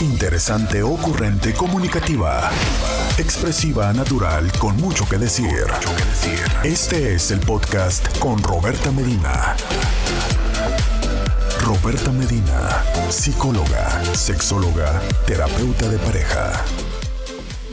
Interesante, ocurrente, comunicativa. Expresiva, natural, con mucho que decir. Este es el podcast con Roberta Medina. Roberta Medina, psicóloga, sexóloga, terapeuta de pareja.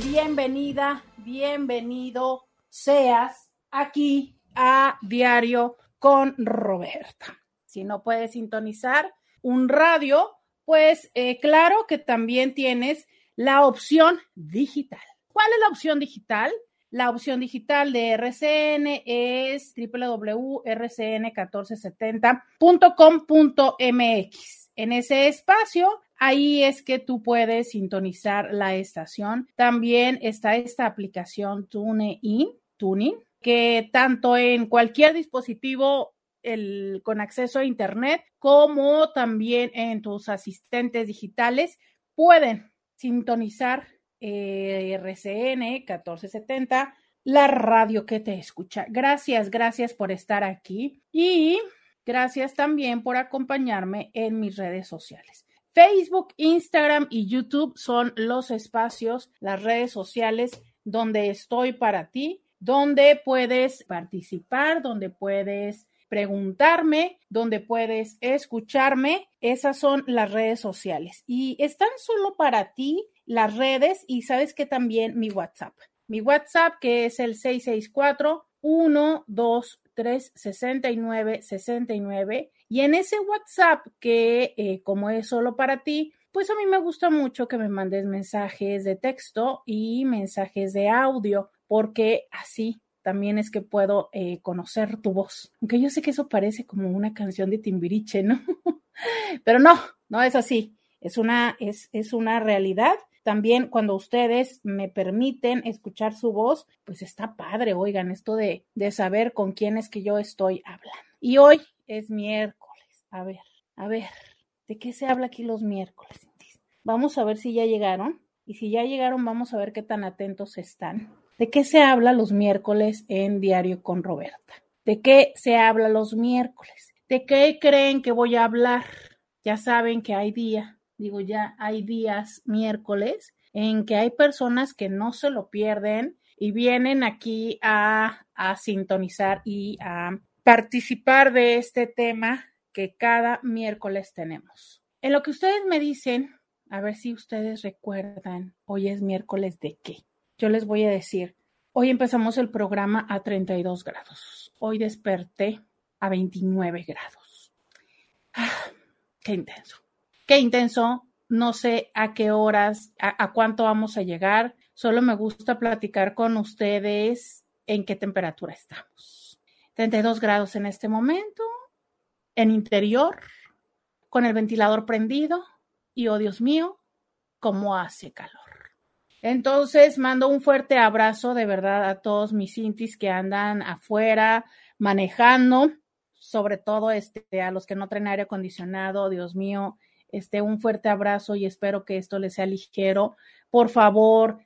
Bienvenida, bienvenido seas aquí a Diario con Roberta. Si no puedes sintonizar un radio, pues eh, claro que también tienes la opción digital. ¿Cuál es la opción digital? La opción digital de RCN es www.rcn1470.com.mx. En ese espacio, ahí es que tú puedes sintonizar la estación. También está esta aplicación TuneIn, Tuning, que tanto en cualquier dispositivo el, con acceso a Internet como también en tus asistentes digitales pueden sintonizar eh, RCN 1470, la radio que te escucha. Gracias, gracias por estar aquí y gracias también por acompañarme en mis redes sociales. Facebook, Instagram y YouTube son los espacios, las redes sociales donde estoy para ti, donde puedes participar, donde puedes preguntarme, donde puedes escucharme. Esas son las redes sociales y están solo para ti las redes y sabes que también mi WhatsApp. Mi WhatsApp que es el 664 123 69 69 y en ese WhatsApp que eh, como es solo para ti, pues a mí me gusta mucho que me mandes mensajes de texto y mensajes de audio porque así también es que puedo eh, conocer tu voz. Aunque yo sé que eso parece como una canción de Timbiriche, ¿no? Pero no, no es así. Es una, es, es una realidad. También cuando ustedes me permiten escuchar su voz, pues está padre, oigan, esto de, de saber con quién es que yo estoy hablando. Y hoy es miércoles. A ver, a ver, ¿de qué se habla aquí los miércoles? Vamos a ver si ya llegaron. Y si ya llegaron, vamos a ver qué tan atentos están. ¿De qué se habla los miércoles en Diario con Roberta? ¿De qué se habla los miércoles? ¿De qué creen que voy a hablar? Ya saben que hay día, digo ya hay días miércoles en que hay personas que no se lo pierden y vienen aquí a, a sintonizar y a participar de este tema que cada miércoles tenemos. En lo que ustedes me dicen, a ver si ustedes recuerdan, hoy es miércoles de qué yo les voy a decir, hoy empezamos el programa a 32 grados. Hoy desperté a 29 grados. Ah, qué intenso. Qué intenso. No sé a qué horas, a, a cuánto vamos a llegar. Solo me gusta platicar con ustedes en qué temperatura estamos. 32 grados en este momento, en interior, con el ventilador prendido y, oh Dios mío, cómo hace calor. Entonces, mando un fuerte abrazo de verdad a todos mis intis que andan afuera manejando, sobre todo este, a los que no traen aire acondicionado, Dios mío, este, un fuerte abrazo y espero que esto les sea ligero. Por favor,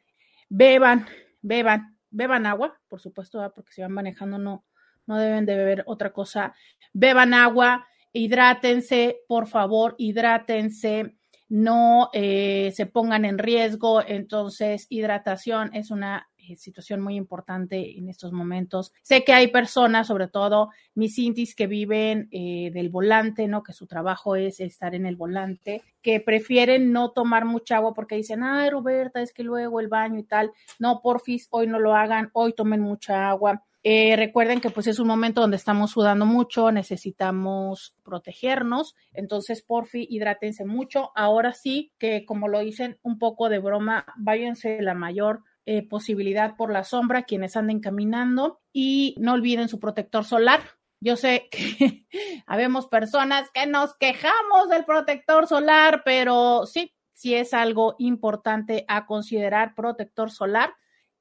beban, beban, beban agua, por supuesto, porque si van manejando no, no deben de beber otra cosa. Beban agua, hidrátense, por favor, hidrátense no eh, se pongan en riesgo. Entonces, hidratación es una eh, situación muy importante en estos momentos. Sé que hay personas, sobre todo mis intis que viven eh, del volante, ¿no? Que su trabajo es estar en el volante, que prefieren no tomar mucha agua porque dicen, ay, Roberta, es que luego el baño y tal. No, porfis, hoy no lo hagan, hoy tomen mucha agua. Eh, recuerden que pues es un momento donde estamos sudando mucho, necesitamos protegernos, entonces porfi, hidrátense mucho. Ahora sí que como lo dicen un poco de broma, váyanse la mayor eh, posibilidad por la sombra quienes anden caminando y no olviden su protector solar. Yo sé que habemos personas que nos quejamos del protector solar, pero sí, sí es algo importante a considerar protector solar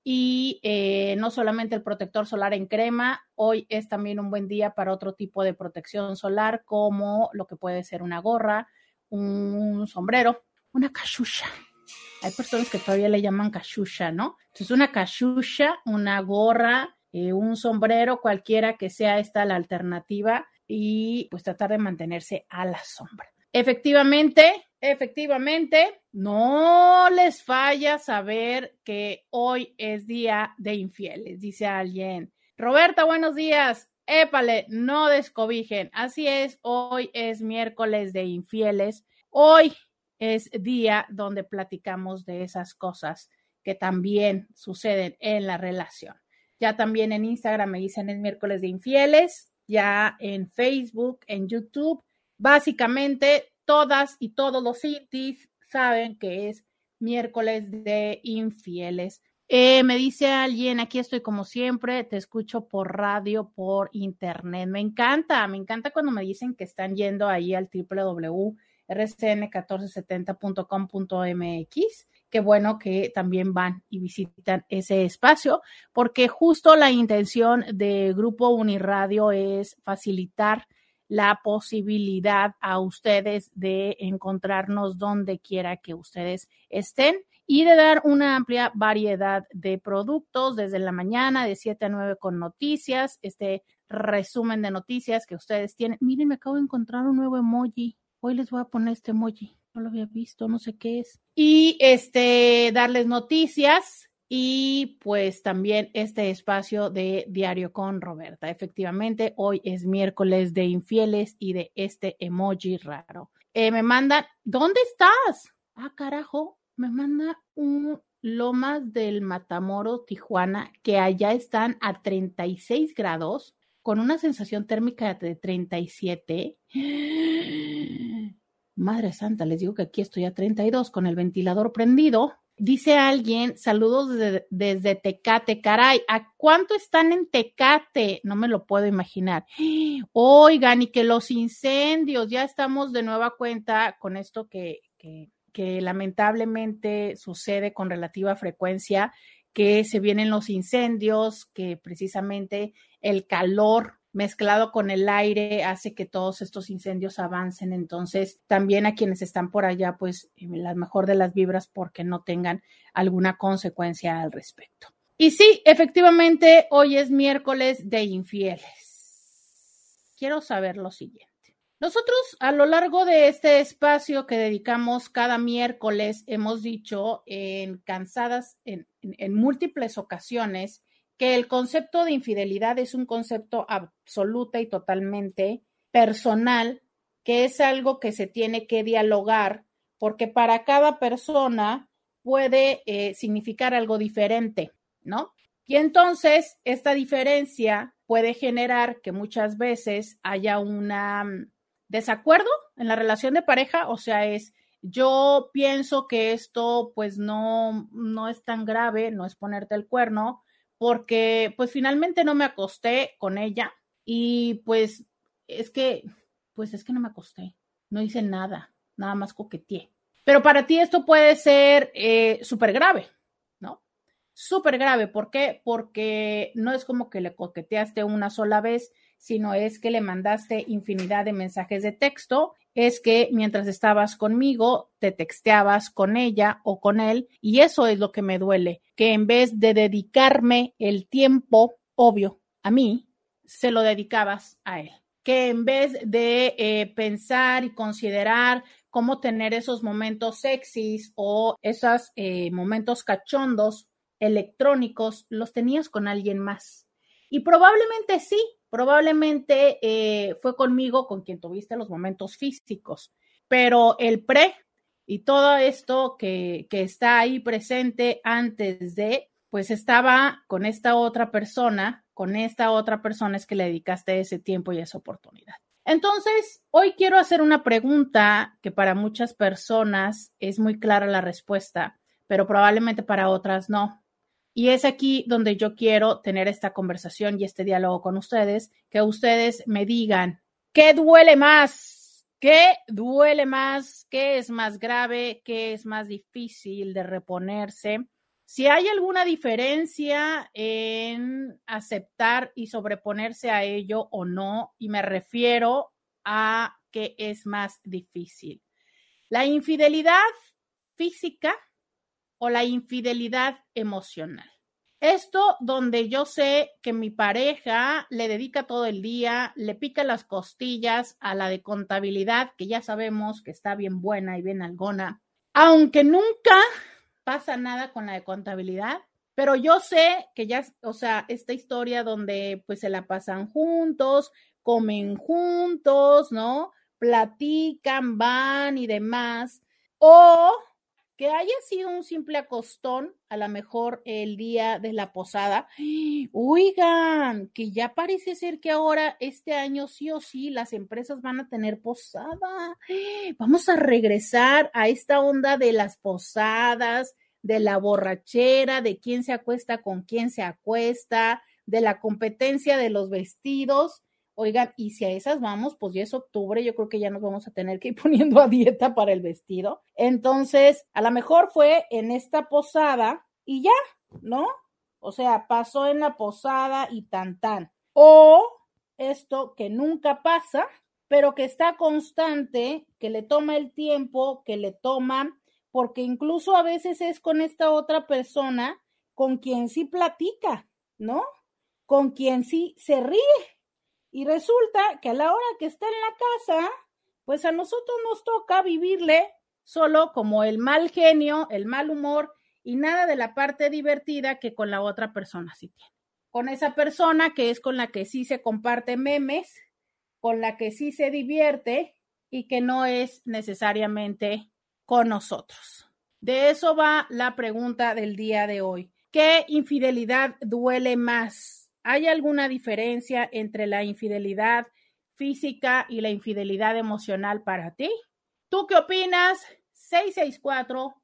y eh, no solamente el protector solar en crema, hoy es también un buen día para otro tipo de protección solar como lo que puede ser una gorra, un sombrero, una cachucha. Hay personas que todavía le llaman cachucha, ¿no? Entonces una cachucha, una gorra, eh, un sombrero, cualquiera que sea esta la alternativa y pues tratar de mantenerse a la sombra. Efectivamente, efectivamente, no les falla saber que hoy es día de infieles, dice alguien. Roberta, buenos días. Épale, no descobijen. Así es, hoy es miércoles de infieles. Hoy es día donde platicamos de esas cosas que también suceden en la relación. Ya también en Instagram me dicen es miércoles de infieles, ya en Facebook, en YouTube. Básicamente, todas y todos los cities saben que es miércoles de infieles. Eh, me dice alguien, aquí estoy como siempre, te escucho por radio, por internet. Me encanta, me encanta cuando me dicen que están yendo ahí al www.rcn1470.com.mx. Qué bueno que también van y visitan ese espacio, porque justo la intención de Grupo Uniradio es facilitar la posibilidad a ustedes de encontrarnos donde quiera que ustedes estén y de dar una amplia variedad de productos desde la mañana de 7 a 9 con noticias, este resumen de noticias que ustedes tienen. Miren, me acabo de encontrar un nuevo emoji. Hoy les voy a poner este emoji. No lo había visto, no sé qué es. Y este, darles noticias y pues también este espacio de Diario con Roberta. Efectivamente, hoy es miércoles de infieles y de este emoji raro. Eh, me mandan, ¿dónde estás? Ah, carajo, me manda un Lomas del Matamoro, Tijuana, que allá están a 36 grados, con una sensación térmica de 37. Madre Santa, les digo que aquí estoy a 32 con el ventilador prendido. Dice alguien, saludos desde, Tecate, caray, ¿a cuánto están en Tecate? No me lo puedo imaginar. Oigan, y que los incendios, ya estamos de nueva cuenta con esto que que lamentablemente sucede con relativa frecuencia, que se vienen los incendios, que precisamente el calor mezclado con el aire hace que todos estos incendios avancen. Entonces, también a quienes están por allá, pues eh, la mejor de las vibras porque no tengan alguna consecuencia al respecto. Y sí, efectivamente, hoy es miércoles de infieles. Quiero saber lo siguiente. Nosotros a lo largo de este espacio que dedicamos cada miércoles hemos dicho en cansadas, en, múltiples ocasiones, que el concepto de infidelidad es un concepto absoluta y totalmente personal, que es algo que se tiene que dialogar, porque para cada persona puede eh, significar algo diferente, ¿no? Y entonces esta diferencia puede generar que muchas veces haya una desacuerdo en la relación de pareja, o sea, es yo pienso que esto pues no, no es tan grave, no es ponerte el cuerno, porque pues finalmente no me acosté con ella y pues es que, pues es que no me acosté, no hice nada, nada más coqueteé. Pero para ti esto puede ser eh, súper grave, ¿no? Súper grave, ¿por qué? Porque no es como que le coqueteaste una sola vez sino es que le mandaste infinidad de mensajes de texto, es que mientras estabas conmigo, te texteabas con ella o con él, y eso es lo que me duele, que en vez de dedicarme el tiempo, obvio, a mí, se lo dedicabas a él. Que en vez de eh, pensar y considerar cómo tener esos momentos sexys o esos eh, momentos cachondos electrónicos, los tenías con alguien más. Y probablemente sí, Probablemente eh, fue conmigo con quien tuviste los momentos físicos, pero el pre y todo esto que, que está ahí presente antes de, pues estaba con esta otra persona, con esta otra persona es que le dedicaste ese tiempo y esa oportunidad. Entonces, hoy quiero hacer una pregunta que para muchas personas es muy clara la respuesta, pero probablemente para otras no. Y es aquí donde yo quiero tener esta conversación y este diálogo con ustedes, que ustedes me digan, ¿qué duele más? ¿Qué duele más? ¿Qué es más grave? ¿Qué es más difícil de reponerse? Si hay alguna diferencia en aceptar y sobreponerse a ello o no, y me refiero a qué es más difícil. La infidelidad física o la infidelidad emocional. Esto donde yo sé que mi pareja le dedica todo el día, le pica las costillas a la de contabilidad, que ya sabemos que está bien buena y bien algona, aunque nunca pasa nada con la de contabilidad, pero yo sé que ya, o sea, esta historia donde pues se la pasan juntos, comen juntos, ¿no? Platican, van y demás. O que haya sido un simple acostón, a lo mejor el día de la posada. Oigan, que ya parece ser que ahora este año sí o sí las empresas van a tener posada. Vamos a regresar a esta onda de las posadas, de la borrachera, de quién se acuesta con quién se acuesta, de la competencia de los vestidos. Oigan, y si a esas vamos, pues ya es octubre, yo creo que ya nos vamos a tener que ir poniendo a dieta para el vestido. Entonces, a lo mejor fue en esta posada y ya, ¿no? O sea, pasó en la posada y tan tan. O esto que nunca pasa, pero que está constante, que le toma el tiempo, que le toma, porque incluso a veces es con esta otra persona con quien sí platica, ¿no? Con quien sí se ríe y resulta que a la hora que está en la casa, pues a nosotros nos toca vivirle solo como el mal genio, el mal humor y nada de la parte divertida que con la otra persona sí tiene. Con esa persona que es con la que sí se comparte memes, con la que sí se divierte y que no es necesariamente con nosotros. De eso va la pregunta del día de hoy. ¿Qué infidelidad duele más? ¿Hay alguna diferencia entre la infidelidad física y la infidelidad emocional para ti? ¿Tú qué opinas? 664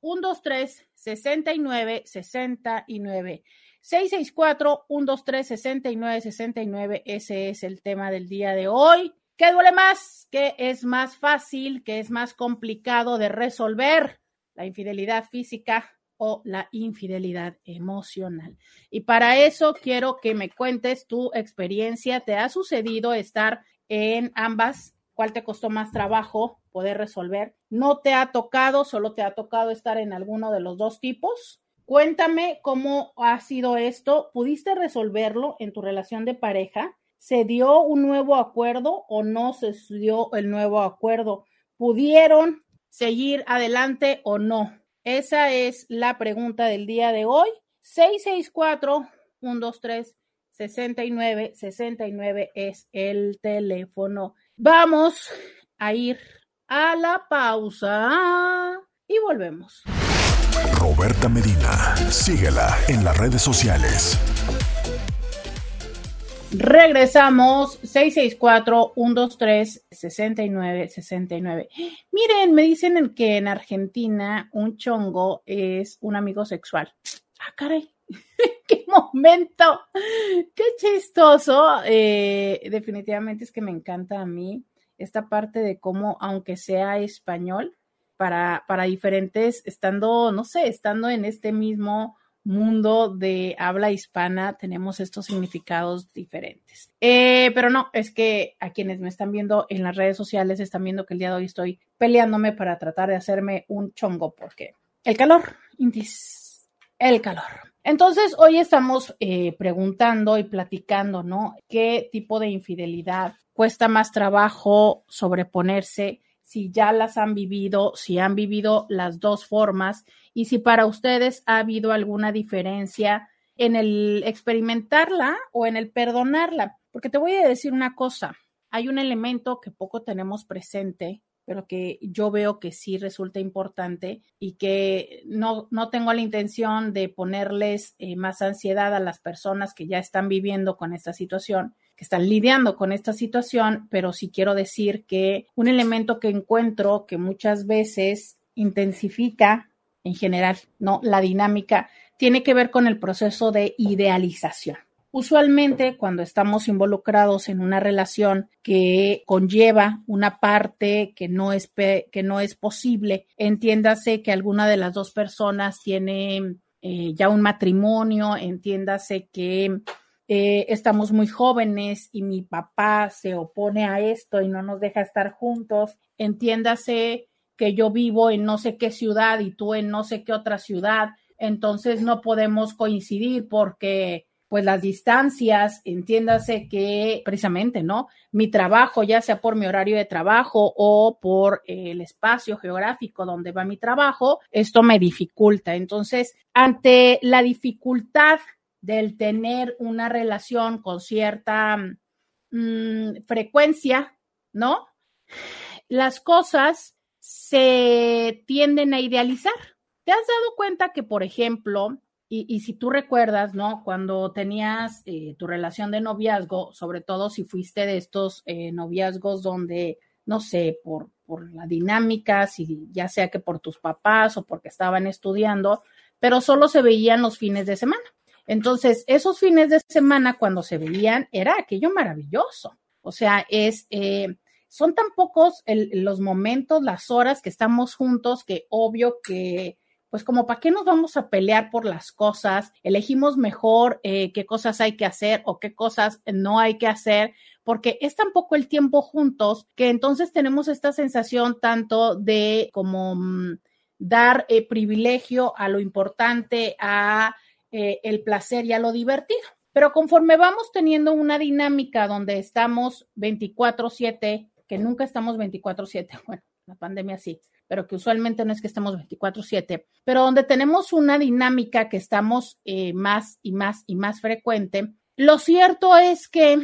123 69 69. 664 123 69 69. Ese es el tema del día de hoy. ¿Qué duele más? ¿Qué es más fácil? ¿Qué es más complicado de resolver? La infidelidad física o la infidelidad emocional. Y para eso quiero que me cuentes tu experiencia. ¿Te ha sucedido estar en ambas? ¿Cuál te costó más trabajo poder resolver? ¿No te ha tocado, solo te ha tocado estar en alguno de los dos tipos? Cuéntame cómo ha sido esto. ¿Pudiste resolverlo en tu relación de pareja? ¿Se dio un nuevo acuerdo o no se dio el nuevo acuerdo? ¿Pudieron seguir adelante o no? Esa es la pregunta del día de hoy. 664-123-6969 es el teléfono. Vamos a ir a la pausa y volvemos. Roberta Medina, síguela en las redes sociales. Regresamos 664-123-6969. Miren, me dicen que en Argentina un chongo es un amigo sexual. Ah, caray. ¡Qué momento! ¡Qué chistoso! Eh, definitivamente es que me encanta a mí esta parte de cómo, aunque sea español, para, para diferentes, estando, no sé, estando en este mismo mundo de habla hispana tenemos estos significados diferentes. Eh, pero no, es que a quienes me están viendo en las redes sociales están viendo que el día de hoy estoy peleándome para tratar de hacerme un chongo porque el calor, el calor. Entonces, hoy estamos eh, preguntando y platicando, ¿no? ¿Qué tipo de infidelidad cuesta más trabajo sobreponerse? Si ya las han vivido, si han vivido las dos formas y si para ustedes ha habido alguna diferencia en el experimentarla o en el perdonarla. Porque te voy a decir una cosa, hay un elemento que poco tenemos presente, pero que yo veo que sí resulta importante y que no, no tengo la intención de ponerles eh, más ansiedad a las personas que ya están viviendo con esta situación, que están lidiando con esta situación, pero sí quiero decir que un elemento que encuentro que muchas veces intensifica en general, ¿no? La dinámica tiene que ver con el proceso de idealización. Usualmente cuando estamos involucrados en una relación que conlleva una parte que no es, que no es posible, entiéndase que alguna de las dos personas tiene eh, ya un matrimonio, entiéndase que eh, estamos muy jóvenes y mi papá se opone a esto y no nos deja estar juntos, entiéndase que yo vivo en no sé qué ciudad y tú en no sé qué otra ciudad, entonces no podemos coincidir porque pues las distancias, entiéndase que precisamente, ¿no? Mi trabajo, ya sea por mi horario de trabajo o por el espacio geográfico donde va mi trabajo, esto me dificulta. Entonces, ante la dificultad del tener una relación con cierta mm, frecuencia, ¿no? Las cosas se tienden a idealizar. ¿Te has dado cuenta que, por ejemplo, y, si tú recuerdas, ¿no? Cuando tenías eh, tu relación de noviazgo, sobre todo si fuiste de estos eh, noviazgos donde, no sé, por, por la dinámica, si ya sea que por tus papás o porque estaban estudiando, pero solo se veían los fines de semana. Entonces, esos fines de semana cuando se veían era aquello maravilloso. O sea, es, eh, son tan pocos los momentos, las horas que estamos juntos que obvio que pues como para qué nos vamos a pelear por las cosas, elegimos mejor eh, qué cosas hay que hacer o qué cosas no hay que hacer, porque es tan poco el tiempo juntos que entonces tenemos esta sensación tanto de como mm, dar eh, privilegio a lo importante, a eh, el placer y a lo divertido. Pero conforme vamos teniendo una dinámica donde estamos 24/7, que nunca estamos 24/7, bueno, la pandemia sí, pero que usualmente no es que estemos 24/7, pero donde tenemos una dinámica que estamos eh, más y más y más frecuente, lo cierto es que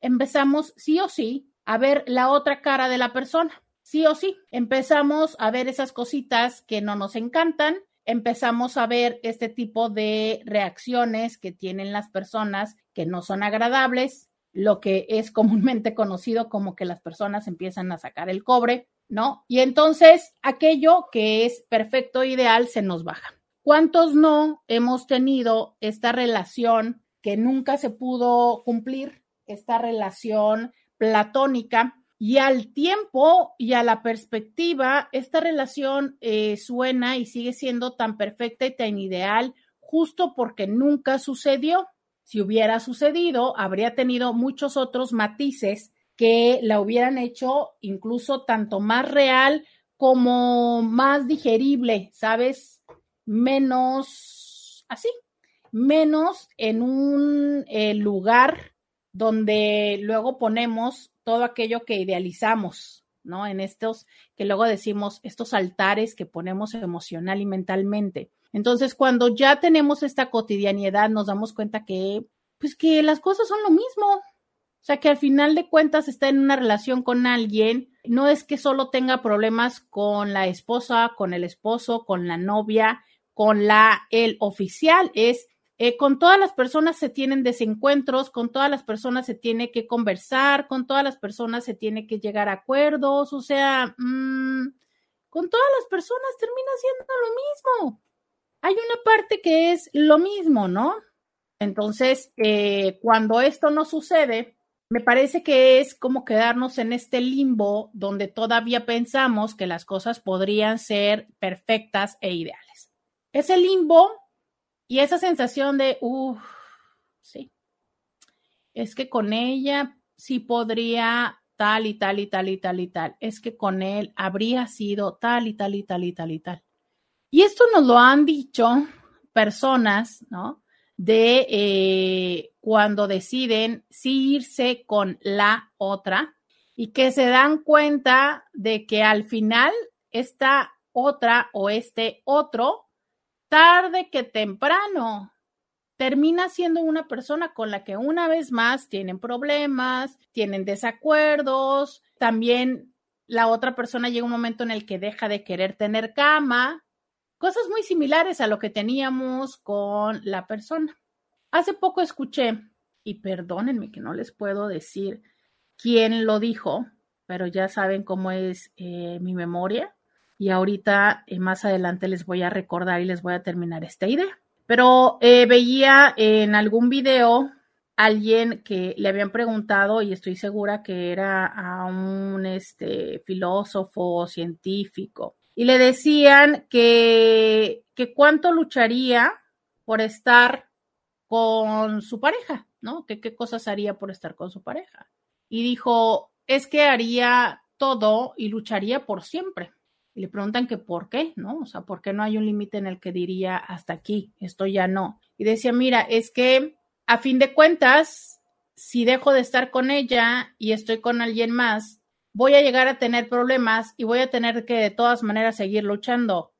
empezamos sí o sí a ver la otra cara de la persona, sí o sí, empezamos a ver esas cositas que no nos encantan, empezamos a ver este tipo de reacciones que tienen las personas que no son agradables, lo que es comúnmente conocido como que las personas empiezan a sacar el cobre, ¿no? Y entonces aquello que es perfecto, ideal, se nos baja. ¿Cuántos no hemos tenido esta relación que nunca se pudo cumplir, esta relación platónica? Y al tiempo y a la perspectiva, esta relación eh, suena y sigue siendo tan perfecta y tan ideal justo porque nunca sucedió. Si hubiera sucedido, habría tenido muchos otros matices que la hubieran hecho incluso tanto más real como más digerible, ¿sabes? Menos así, menos en un eh, lugar donde luego ponemos todo aquello que idealizamos, ¿no? En estos que luego decimos, estos altares que ponemos emocional y mentalmente. Entonces, cuando ya tenemos esta cotidianidad, nos damos cuenta que, pues que las cosas son lo mismo, o sea, que al final de cuentas está en una relación con alguien, no es que solo tenga problemas con la esposa, con el esposo, con la novia, con la el oficial, es eh, con todas las personas se tienen desencuentros, con todas las personas se tiene que conversar, con todas las personas se tiene que llegar a acuerdos, o sea, mmm, con todas las personas termina siendo lo mismo. Hay una parte que es lo mismo, ¿no? Entonces, eh, cuando esto no sucede, me parece que es como quedarnos en este limbo donde todavía pensamos que las cosas podrían ser perfectas e ideales. Ese limbo y esa sensación de, uff, sí, es que con ella sí podría tal y tal y tal y tal y tal, es que con él habría sido tal y tal y tal y tal y tal. Y esto nos lo han dicho personas, ¿no? de eh, cuando deciden si irse con la otra y que se dan cuenta de que al final esta otra o este otro, tarde que temprano, termina siendo una persona con la que una vez más tienen problemas, tienen desacuerdos, también la otra persona llega un momento en el que deja de querer tener cama Cosas muy similares a lo que teníamos con la persona. Hace poco escuché, y perdónenme que no les puedo decir quién lo dijo, pero ya saben cómo es eh, mi memoria. Y ahorita eh, más adelante les voy a recordar y les voy a terminar esta idea. Pero eh, veía en algún video alguien que le habían preguntado, y estoy segura que era a un este, filósofo científico, y le decían que, que cuánto lucharía por estar con su pareja, ¿no? Que qué cosas haría por estar con su pareja. Y dijo, es que haría todo y lucharía por siempre. Y le preguntan que por qué, ¿no? O sea, ¿por qué no hay un límite en el que diría hasta aquí, esto ya no? Y decía, mira, es que a fin de cuentas, si dejo de estar con ella y estoy con alguien más, voy a llegar a tener problemas y voy a tener que de todas maneras seguir luchando.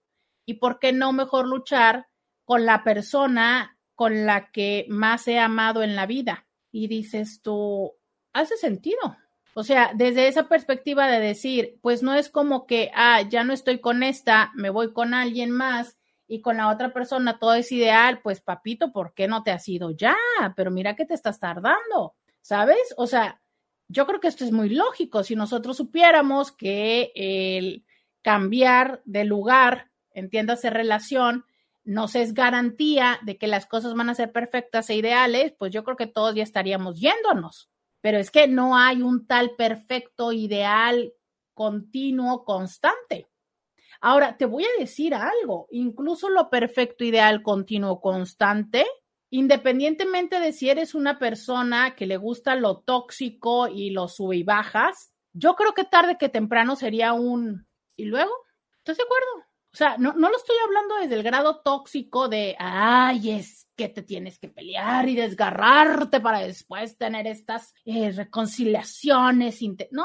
¿Y por qué no mejor luchar con la persona con la que más he amado en la vida? Y dices tú, hace sentido. O sea, desde esa perspectiva de decir, pues no es como que, ah, ya no estoy con esta, me voy con alguien más y con la otra persona todo es ideal, pues papito, ¿por qué no te has ido ya? Pero mira que te estás tardando, ¿sabes? O sea, yo creo que esto es muy lógico. Si nosotros supiéramos que el cambiar de lugar, entiéndase relación, nos es garantía de que las cosas van a ser perfectas e ideales, pues yo creo que todos ya estaríamos yéndonos pero es que no hay un tal perfecto, ideal, continuo, constante. Ahora, te voy a decir algo, incluso lo perfecto, ideal, continuo, constante, independientemente de si eres una persona que le gusta lo tóxico y lo sube y bajas, yo creo que tarde que temprano sería un... ¿Y luego? ¿Estás de acuerdo? O sea, no, no lo estoy hablando desde el grado tóxico de, ay, es que te tienes que pelear y desgarrarte para después tener estas reconciliaciones. No, no, no,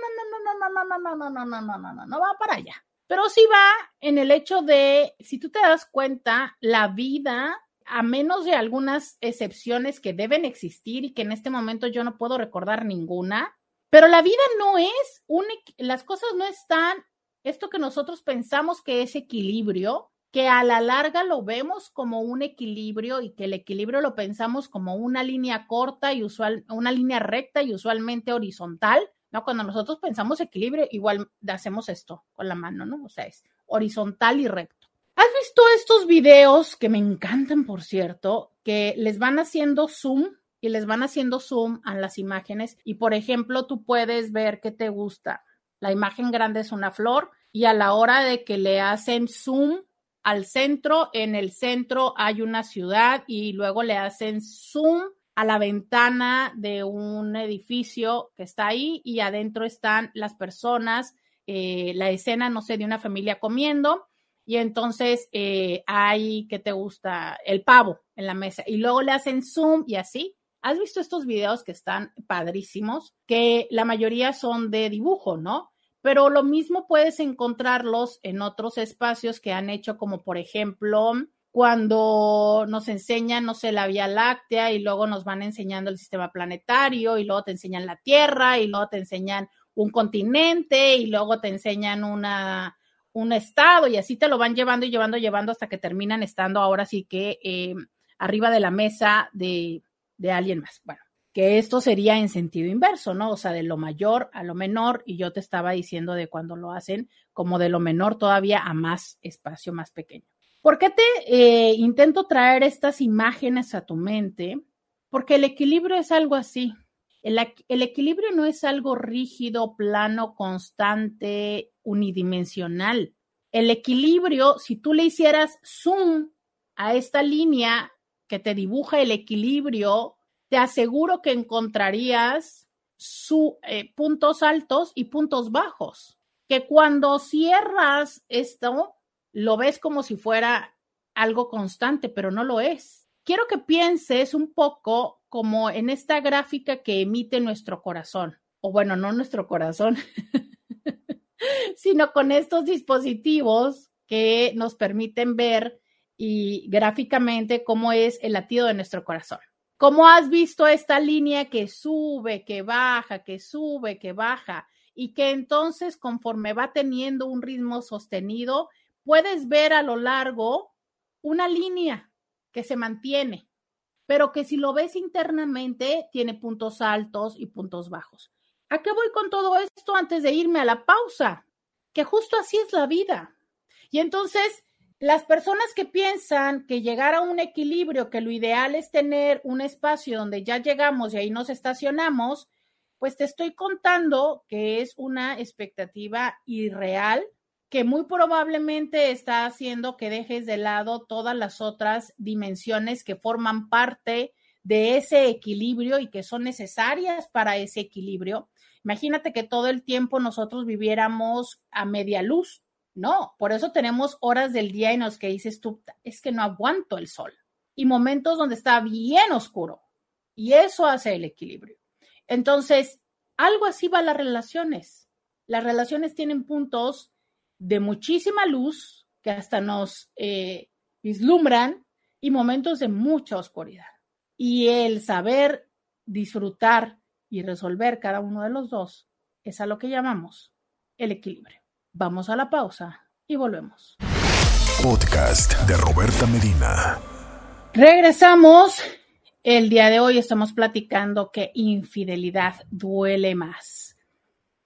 no, no, no, no, no, no, no, no, no, no, no, no, no va para allá. Pero sí va en el hecho de, si tú te das cuenta, la vida, a menos de algunas excepciones que deben existir y que en este momento yo no puedo recordar ninguna, pero la vida no es un, las cosas no están esto que nosotros pensamos que es equilibrio, que a la larga lo vemos como un equilibrio y que el equilibrio lo pensamos como una línea corta y usual, una línea recta y usualmente horizontal, ¿no? Cuando nosotros pensamos equilibrio, igual hacemos esto con la mano, ¿no? O sea, es horizontal y recto. ¿Has visto estos videos que me encantan, por cierto, que les van haciendo zoom y les van haciendo zoom a las imágenes y, por ejemplo, tú puedes ver qué te gusta la imagen grande es una flor y a la hora de que le hacen zoom al centro, en el centro hay una ciudad y luego le hacen zoom a la ventana de un edificio que está ahí y adentro están las personas, eh, la escena, no sé, de una familia comiendo y entonces eh, hay, ¿qué te gusta? El pavo en la mesa y luego le hacen zoom y así ¿Has visto estos videos que están padrísimos? Que la mayoría son de dibujo, ¿no? Pero lo mismo puedes encontrarlos en otros espacios que han hecho, como por ejemplo, cuando nos enseñan, no sé, la Vía Láctea y luego nos van enseñando el sistema planetario y luego te enseñan la Tierra y luego te enseñan un continente y luego te enseñan una, un estado y así te lo van llevando y llevando, llevando hasta que terminan estando ahora sí que eh, arriba de la mesa de, de alguien más. Bueno, que esto sería en sentido inverso, ¿no? O sea, de lo mayor a lo menor, y yo te estaba diciendo de cuando lo hacen como de lo menor todavía a más espacio, más pequeño. ¿Por qué te eh, intento traer estas imágenes a tu mente? Porque el equilibrio es algo así. El, el equilibrio no es algo rígido, plano, constante, unidimensional. El equilibrio, si tú le hicieras zoom a esta línea que te dibuja el equilibrio, te aseguro que encontrarías su, eh, puntos altos y puntos bajos, que cuando cierras esto, lo ves como si fuera algo constante, pero no lo es. Quiero que pienses un poco como en esta gráfica que emite nuestro corazón, o bueno, no nuestro corazón, sino con estos dispositivos que nos permiten ver y gráficamente cómo es el latido de nuestro corazón. ¿Cómo has visto esta línea que sube, que baja, que sube, que baja y que entonces conforme va teniendo un ritmo sostenido, puedes ver a lo largo una línea que se mantiene, pero que si lo ves internamente tiene puntos altos y puntos bajos. ¿A qué voy con todo esto antes de irme a la pausa? Que justo así es la vida. Y entonces las personas que piensan que llegar a un equilibrio, que lo ideal es tener un espacio donde ya llegamos y ahí nos estacionamos, pues te estoy contando que es una expectativa irreal que muy probablemente está haciendo que dejes de lado todas las otras dimensiones que forman parte de ese equilibrio y que son necesarias para ese equilibrio. Imagínate que todo el tiempo nosotros viviéramos a media luz, No, por eso tenemos horas del día en los que dices tú, es que no aguanto el sol. Y momentos donde está bien oscuro. Y eso hace el equilibrio. Entonces, algo así va las relaciones. Las relaciones tienen puntos de muchísima luz que hasta nos eh, vislumbran y momentos de mucha oscuridad. Y el saber disfrutar y resolver cada uno de los dos es a lo que llamamos el equilibrio. Vamos a la pausa y volvemos. Podcast de Roberta Medina. Regresamos. El día de hoy estamos platicando que infidelidad duele más.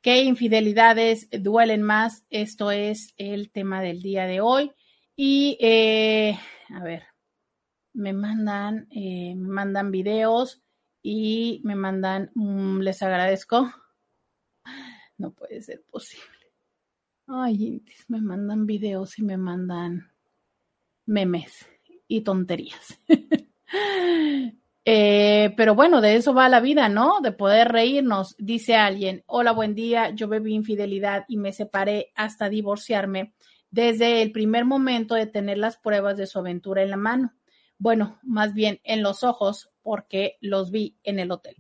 ¿Qué infidelidades duelen más? Esto es el tema del día de hoy. Y eh, a ver, me mandan, eh, me mandan videos y me mandan, mm, les agradezco. No puede ser posible. Ay, me mandan videos y me mandan memes y tonterías. Eh, pero bueno, de eso va la vida, ¿no? De poder reírnos. Dice alguien, hola, buen día, yo bebí infidelidad y me separé hasta divorciarme desde el primer momento de tener las pruebas de su aventura en la mano. Bueno, más bien en los ojos, porque los vi en el hotel.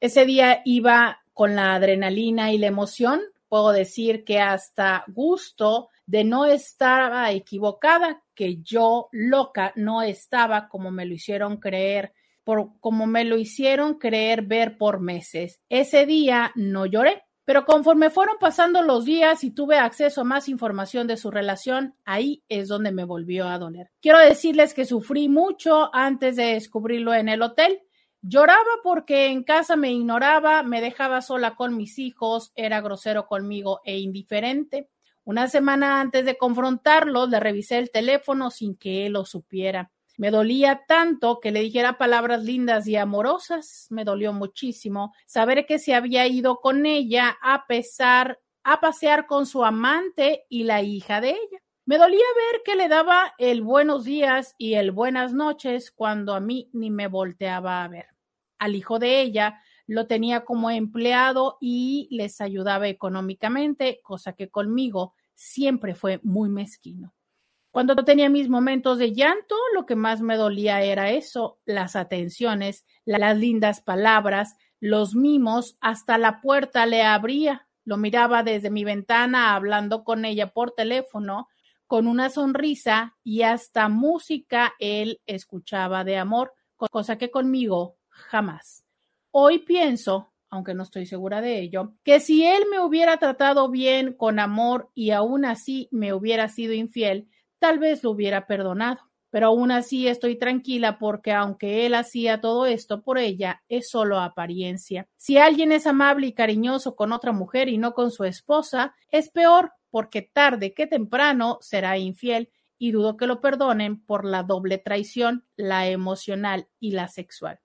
Ese día iba con la adrenalina y la emoción. Puedo decir que hasta gusto de no estar equivocada, que yo loca no estaba como me lo hicieron creer, por como me lo hicieron creer ver por meses. Ese día no lloré, pero conforme fueron pasando los días y tuve acceso a más información de su relación, ahí es donde me volvió a doler. Quiero decirles que sufrí mucho antes de descubrirlo en el hotel. Lloraba porque en casa me ignoraba, me dejaba sola con mis hijos, era grosero conmigo e indiferente. Una semana antes de confrontarlo, le revisé el teléfono sin que él lo supiera. Me dolía tanto que le dijera palabras lindas y amorosas. Me dolió muchísimo saber que se había ido con ella a pesar a pasear con su amante y la hija de ella. Me dolía ver que le daba el buenos días y el buenas noches cuando a mí ni me volteaba a ver. Al hijo de ella lo tenía como empleado y les ayudaba económicamente, cosa que conmigo siempre fue muy mezquino. Cuando tenía mis momentos de llanto, lo que más me dolía era eso, las atenciones, las lindas palabras, los mimos, hasta la puerta le abría. Lo miraba desde mi ventana hablando con ella por teléfono, con una sonrisa y hasta música él escuchaba de amor, cosa que conmigo jamás. Hoy pienso, aunque no estoy segura de ello, que si él me hubiera tratado bien, con amor y aún así me hubiera sido infiel, tal vez lo hubiera perdonado. Pero aún así estoy tranquila porque aunque él hacía todo esto por ella, es solo apariencia. Si alguien es amable y cariñoso con otra mujer y no con su esposa, es peor porque tarde que temprano será infiel y dudo que lo perdonen por la doble traición, la emocional y la sexual.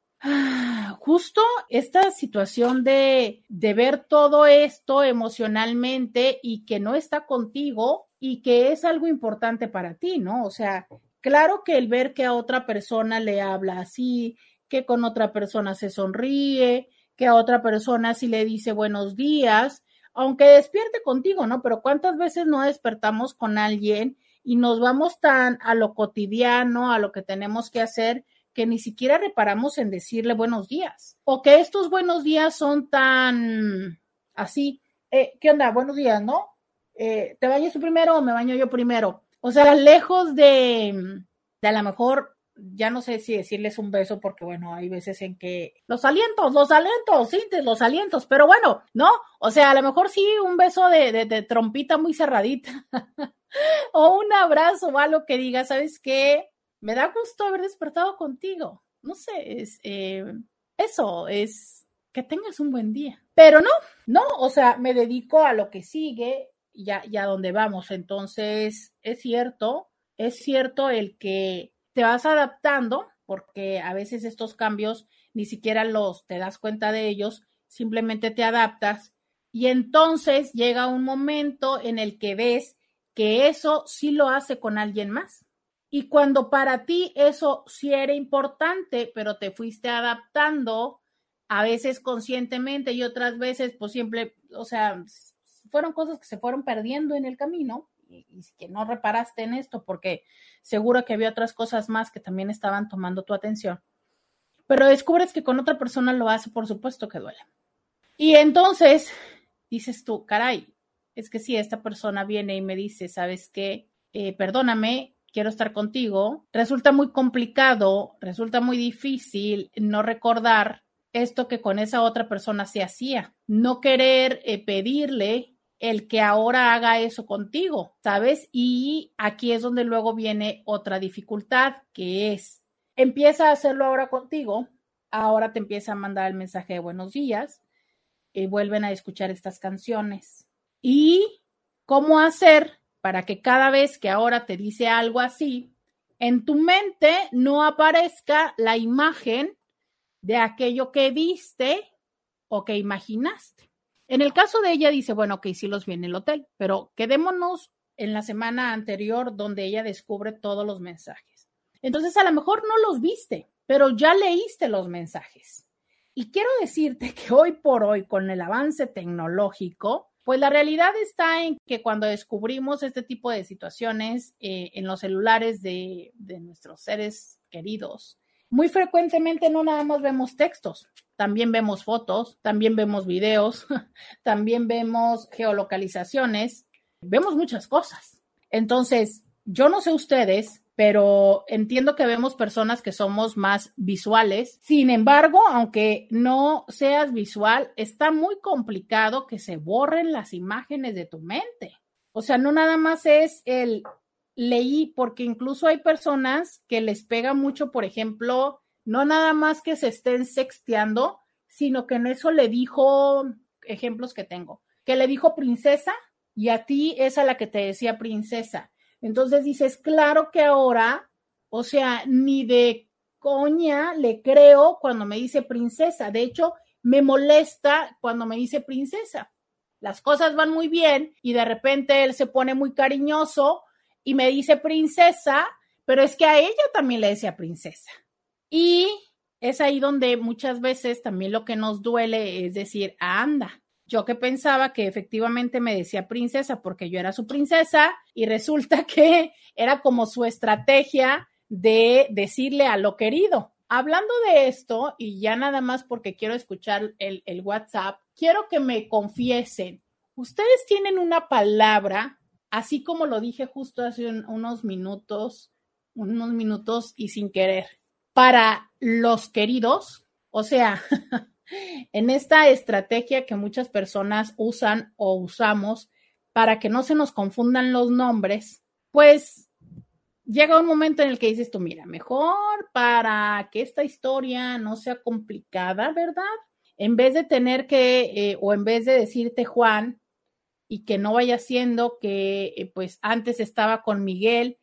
Justo esta situación de, de ver todo esto emocionalmente y que no está contigo y que es algo importante para ti, ¿no? O sea, claro que el ver que a otra persona le habla así, que con otra persona se sonríe, que a otra persona sí le dice buenos días, aunque despierte contigo, ¿no? Pero ¿cuántas veces no despertamos con alguien y nos vamos tan a lo cotidiano, a lo que tenemos que hacer, que ni siquiera reparamos en decirle buenos días? O que estos buenos días son tan así, eh, ¿qué onda? Buenos días, ¿no? Eh, ¿te bañas tú primero o me baño yo primero? O sea, lejos de, de a lo mejor, ya no sé si decirles un beso, porque bueno, hay veces en que los alientos, los alientos, sí, los alientos, pero bueno, ¿no? O sea, a lo mejor sí un beso de, de, trompita muy cerradita, o un abrazo o algo que diga, ¿sabes qué? Me da gusto haber despertado contigo. No sé, es eh, eso, es que tengas un buen día. Pero no, no, o sea, me dedico a lo que sigue, ya, ya donde vamos. Entonces, es cierto, es cierto el que te vas adaptando, porque a veces estos cambios ni siquiera los te das cuenta de ellos, simplemente te adaptas y entonces llega un momento en el que ves que eso sí lo hace con alguien más. Y cuando para ti eso sí era importante, pero te fuiste adaptando, a veces conscientemente y otras veces pues siempre, o sea, fueron cosas que se fueron perdiendo en el camino. Y, que no reparaste en esto porque seguro que había otras cosas más que también estaban tomando tu atención. Pero descubres que con otra persona lo hace, por supuesto que duele. Y entonces dices tú, caray, es que si esta persona viene y me dice, ¿sabes qué? Eh, perdóname, quiero estar contigo, resulta muy complicado, resulta muy difícil no recordar esto que con esa otra persona se hacía, no querer eh, pedirle el que ahora haga eso contigo, ¿sabes? Y aquí es donde luego viene otra dificultad, que es, empieza a hacerlo ahora contigo, ahora te empieza a mandar el mensaje de buenos días, y vuelven a escuchar estas canciones. ¿Y cómo hacer para que cada vez que ahora te dice algo así, en tu mente no aparezca la imagen de aquello que viste o que imaginaste. En el caso de ella dice, bueno, que sí los vi en el hotel, pero quedémonos en la semana anterior donde ella descubre todos los mensajes. Entonces, a lo mejor no los viste, pero ya leíste los mensajes. Y quiero decirte que hoy por hoy, con el avance tecnológico, pues la realidad está en que cuando descubrimos este tipo de situaciones eh, en los celulares de, de nuestros seres queridos, muy frecuentemente no nada más vemos textos, también vemos fotos, también vemos videos, también vemos geolocalizaciones, vemos muchas cosas. Entonces, yo no sé ustedes, pero entiendo que vemos personas que somos más visuales. Sin embargo, aunque no seas visual, está muy complicado que se borren las imágenes de tu mente. O sea, no nada más es el leí, porque incluso hay personas que les pega mucho, por ejemplo, no nada más que se estén sexteando, sino que en eso le dijo, ejemplos que tengo, que le dijo princesa y a ti es a la que te decía princesa. Entonces dices, claro que ahora, o sea, ni de coña le creo cuando me dice princesa. De hecho, me molesta cuando me dice princesa. Las cosas van muy bien y de repente él se pone muy cariñoso y me dice princesa, pero es que a ella también le decía princesa. Y es ahí donde muchas veces también lo que nos duele es decir, anda, yo que pensaba que efectivamente me decía princesa porque yo era su princesa y resulta que era como su estrategia de decirle a lo querido. Hablando de esto, y ya nada más porque quiero escuchar el, el WhatsApp, quiero que me confiesen, ustedes tienen una palabra así como lo dije justo hace unos minutos, unos minutos y sin querer, para los queridos, o sea, en esta estrategia que muchas personas usan o usamos para que no se nos confundan los nombres, pues llega un momento en el que dices tú, mira, mejor para que esta historia no sea complicada, ¿verdad? En vez de tener que, eh, o en vez de decirte Juan, y que no vaya siendo que eh, pues antes estaba con Miguel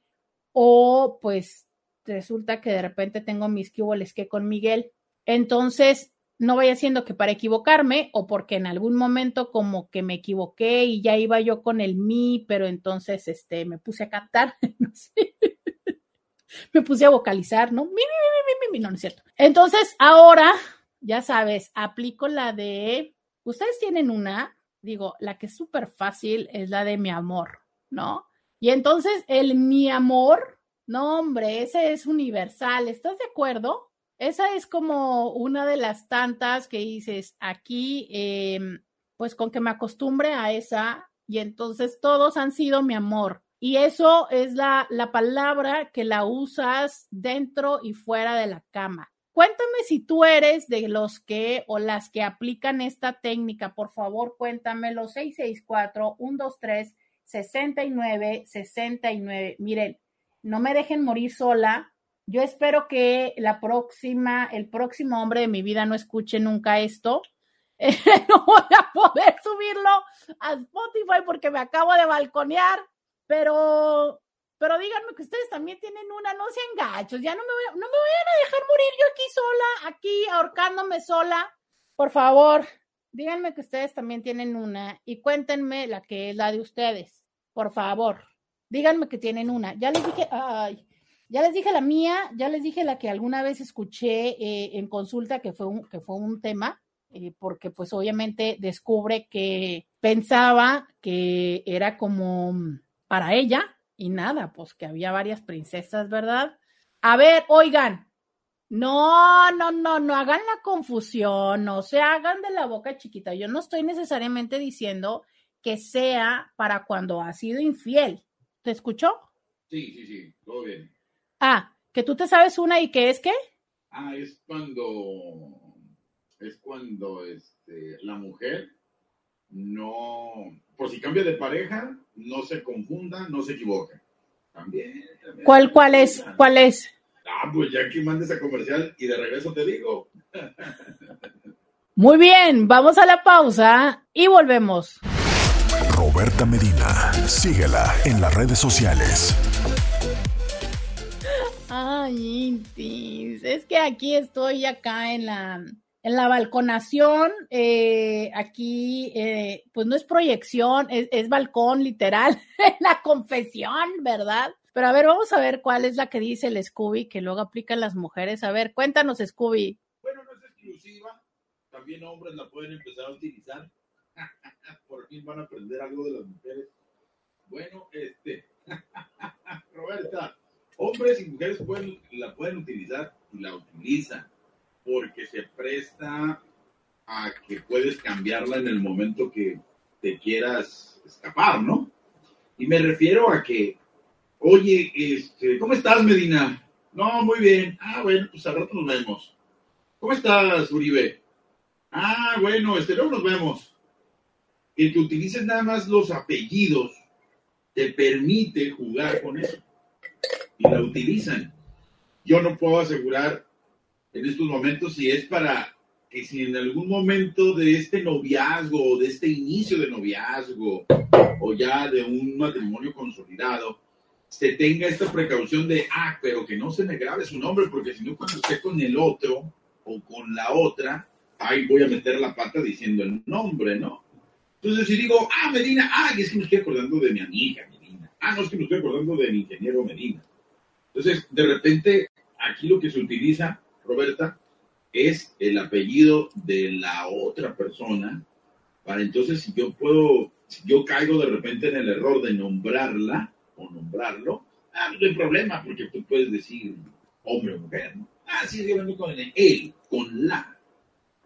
o pues resulta que de repente tengo mis cuboles que con Miguel. Entonces, no vaya siendo que para equivocarme o porque en algún momento como que me equivoqué y ya iba yo con el mi, pero entonces este me puse a cantar, me puse a vocalizar, ¿no? Mi, mi, mi, no, no es cierto. Entonces, ahora, ya sabes, aplico la de, ustedes tienen una, digo, la que es súper fácil es la de mi amor, ¿no? Y entonces el mi amor, no hombre, ese es universal, ¿estás de acuerdo? Esa es como una de las tantas que dices aquí, em, pues con que me acostumbre a esa y entonces todos han sido mi amor. Y eso es la, la palabra que la usas dentro y fuera de la cama. Cuéntame si tú eres de los que o las que aplican esta técnica. Por favor, cuéntamelo. 664-123-6969. Miren, no me dejen morir sola. Yo espero que la próxima, el próximo hombre de mi vida no escuche nunca esto. no voy a poder subirlo a Spotify porque me acabo de balconear, pero pero díganme que ustedes también tienen una, no sean gachos, ya no me, voy, no me vayan a dejar morir yo aquí sola, aquí ahorcándome sola. Por favor, díganme que ustedes también tienen una y cuéntenme la que es la de ustedes. Por favor, díganme que tienen una. Ya les dije, ay, ya les dije la mía, ya les dije la que alguna vez escuché eh, en consulta que fue un, que fue un tema, eh, porque pues obviamente descubre que pensaba que era como para ella y nada, pues que había varias princesas, ¿verdad? A ver, oigan, no, no, no, no hagan la confusión, no se hagan de la boca chiquita. Yo no estoy necesariamente diciendo que sea para cuando ha sido infiel. ¿Te escuchó? Sí, sí, sí, todo bien. Ah, que tú te sabes una y que es qué? Ah, es cuando es cuando este, la mujer no, por si cambia de pareja, no se confunda, no se equivoque. También, también. ¿Cuál, cuál es? ¿Cuál es? Ah, pues ya que mandes a comercial y de regreso te digo. Muy bien, vamos a la pausa y volvemos. Roberta Medina, síguela en las redes sociales. Ay, Intis, es que aquí estoy acá en la en la balconación, eh, aquí, eh, pues no es proyección, es, es balcón literal, la confesión, ¿verdad? Pero a ver, vamos a ver cuál es la que dice el Scooby que luego aplican las mujeres. A ver, cuéntanos, Scooby. Bueno, no es exclusiva, también hombres la pueden empezar a utilizar. Por fin van a aprender algo de las mujeres. Bueno, este, Roberta, hombres y mujeres pueden, la pueden utilizar y la utilizan porque se presta a que puedes cambiarla en el momento que te quieras escapar, ¿no? Y me refiero a que, oye, este, ¿cómo estás, Medina? No, muy bien. Ah, bueno, pues al rato nos vemos. ¿Cómo estás, Uribe? Ah, bueno, este, luego nos vemos. El que utilices nada más los apellidos te permite jugar con eso. Y la utilizan. Yo no puedo asegurar en estos momentos si es para que si en algún momento de este noviazgo, de este inicio de noviazgo o ya de un matrimonio consolidado, se tenga esta precaución de, ah, pero que no se me grabe su nombre, porque si no, cuando esté con el otro o con la otra, ahí voy a meter la pata diciendo el nombre, ¿no? Entonces, si digo, ah, Medina, ah, es que me estoy acordando de mi amiga Medina, ah, no, es que me estoy acordando de mi ingeniero Medina. Entonces, de repente, aquí lo que se utiliza Roberta, es el apellido de la otra persona, para entonces si yo puedo, si yo caigo de repente en el error de nombrarla o nombrarlo, ah, no hay problema, porque tú puedes decir hombre o mujer, ¿no? Ah, sí, yo vengo con el, con la.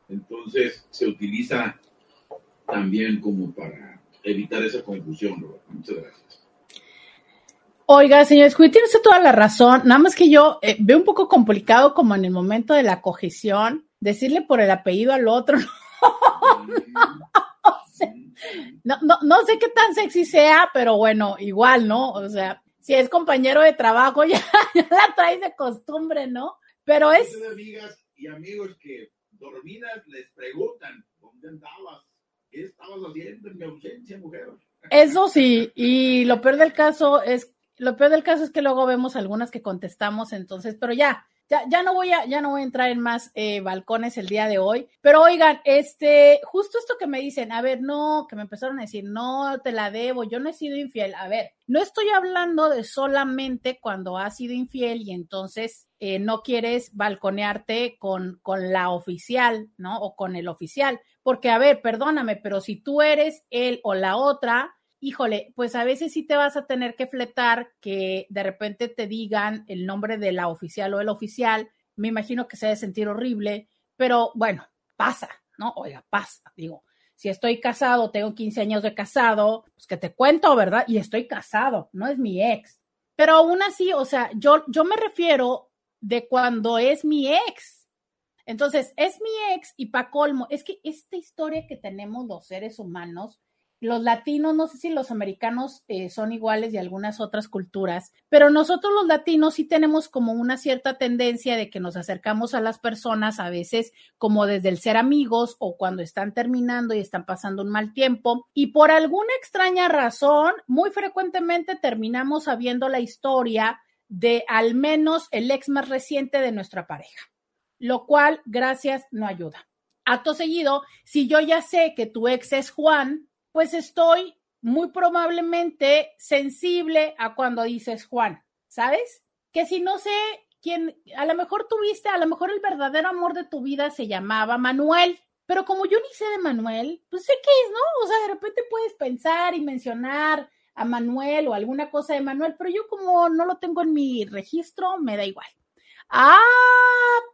Entonces se utiliza también como para evitar esa confusión, Roberta. Muchas gracias. Oiga, señor Squid, tiene usted toda la razón. Nada más que yo eh, veo un poco complicado como en el momento de la cogición, decirle por el apellido al otro. No, no, no, sé qué tan sexy sea, pero bueno, igual, ¿no? O sea, si es compañero de trabajo, ya, ya la traes de costumbre, ¿no? Pero es... Amigas y amigos que dormidas les preguntan, ¿dónde andabas? ¿Qué estabas haciendo en mi ausencia, mujer? Eso sí, y lo peor del caso es lo peor del caso es que luego vemos algunas que contestamos, entonces, pero ya, ya, ya no voy a, ya no voy a entrar en más eh, balcones el día de hoy. Pero oigan, este, justo esto que me dicen, a ver, no, que me empezaron a decir, no, te la debo, yo no he sido infiel. A ver, no estoy hablando de solamente cuando has sido infiel y entonces eh, no quieres balconearte con, con la oficial, ¿no? O con el oficial. Porque, a ver, perdóname, pero si tú eres él o la otra, híjole, pues a veces sí te vas a tener que fletar que de repente te digan el nombre de la oficial o el oficial. Me imagino que se debe sentir horrible, pero bueno, pasa, ¿no? Oiga, pasa, digo. Si estoy casado, tengo 15 años de casado, pues que te cuento, ¿verdad? Y estoy casado, no es mi ex. Pero aún así, o sea, yo, yo me refiero de cuando es mi ex. Entonces, es mi ex y pa' colmo, es que esta historia que tenemos los seres humanos los latinos, no sé si los americanos eh, son iguales de algunas otras culturas, pero nosotros los latinos sí tenemos como una cierta tendencia de que nos acercamos a las personas a veces como desde el ser amigos o cuando están terminando y están pasando un mal tiempo y por alguna extraña razón, muy frecuentemente terminamos sabiendo la historia de al menos el ex más reciente de nuestra pareja, lo cual, gracias, no ayuda. Acto seguido, si yo ya sé que tu ex es Juan, pues estoy muy probablemente sensible a cuando dices Juan, ¿sabes? Que si no sé quién, a lo mejor tuviste, a lo mejor el verdadero amor de tu vida se llamaba Manuel, pero como yo ni sé de Manuel, pues sé qué es, ¿no? O sea, de repente puedes pensar y mencionar a Manuel o alguna cosa de Manuel, pero yo como no lo tengo en mi registro, me da igual. Ah,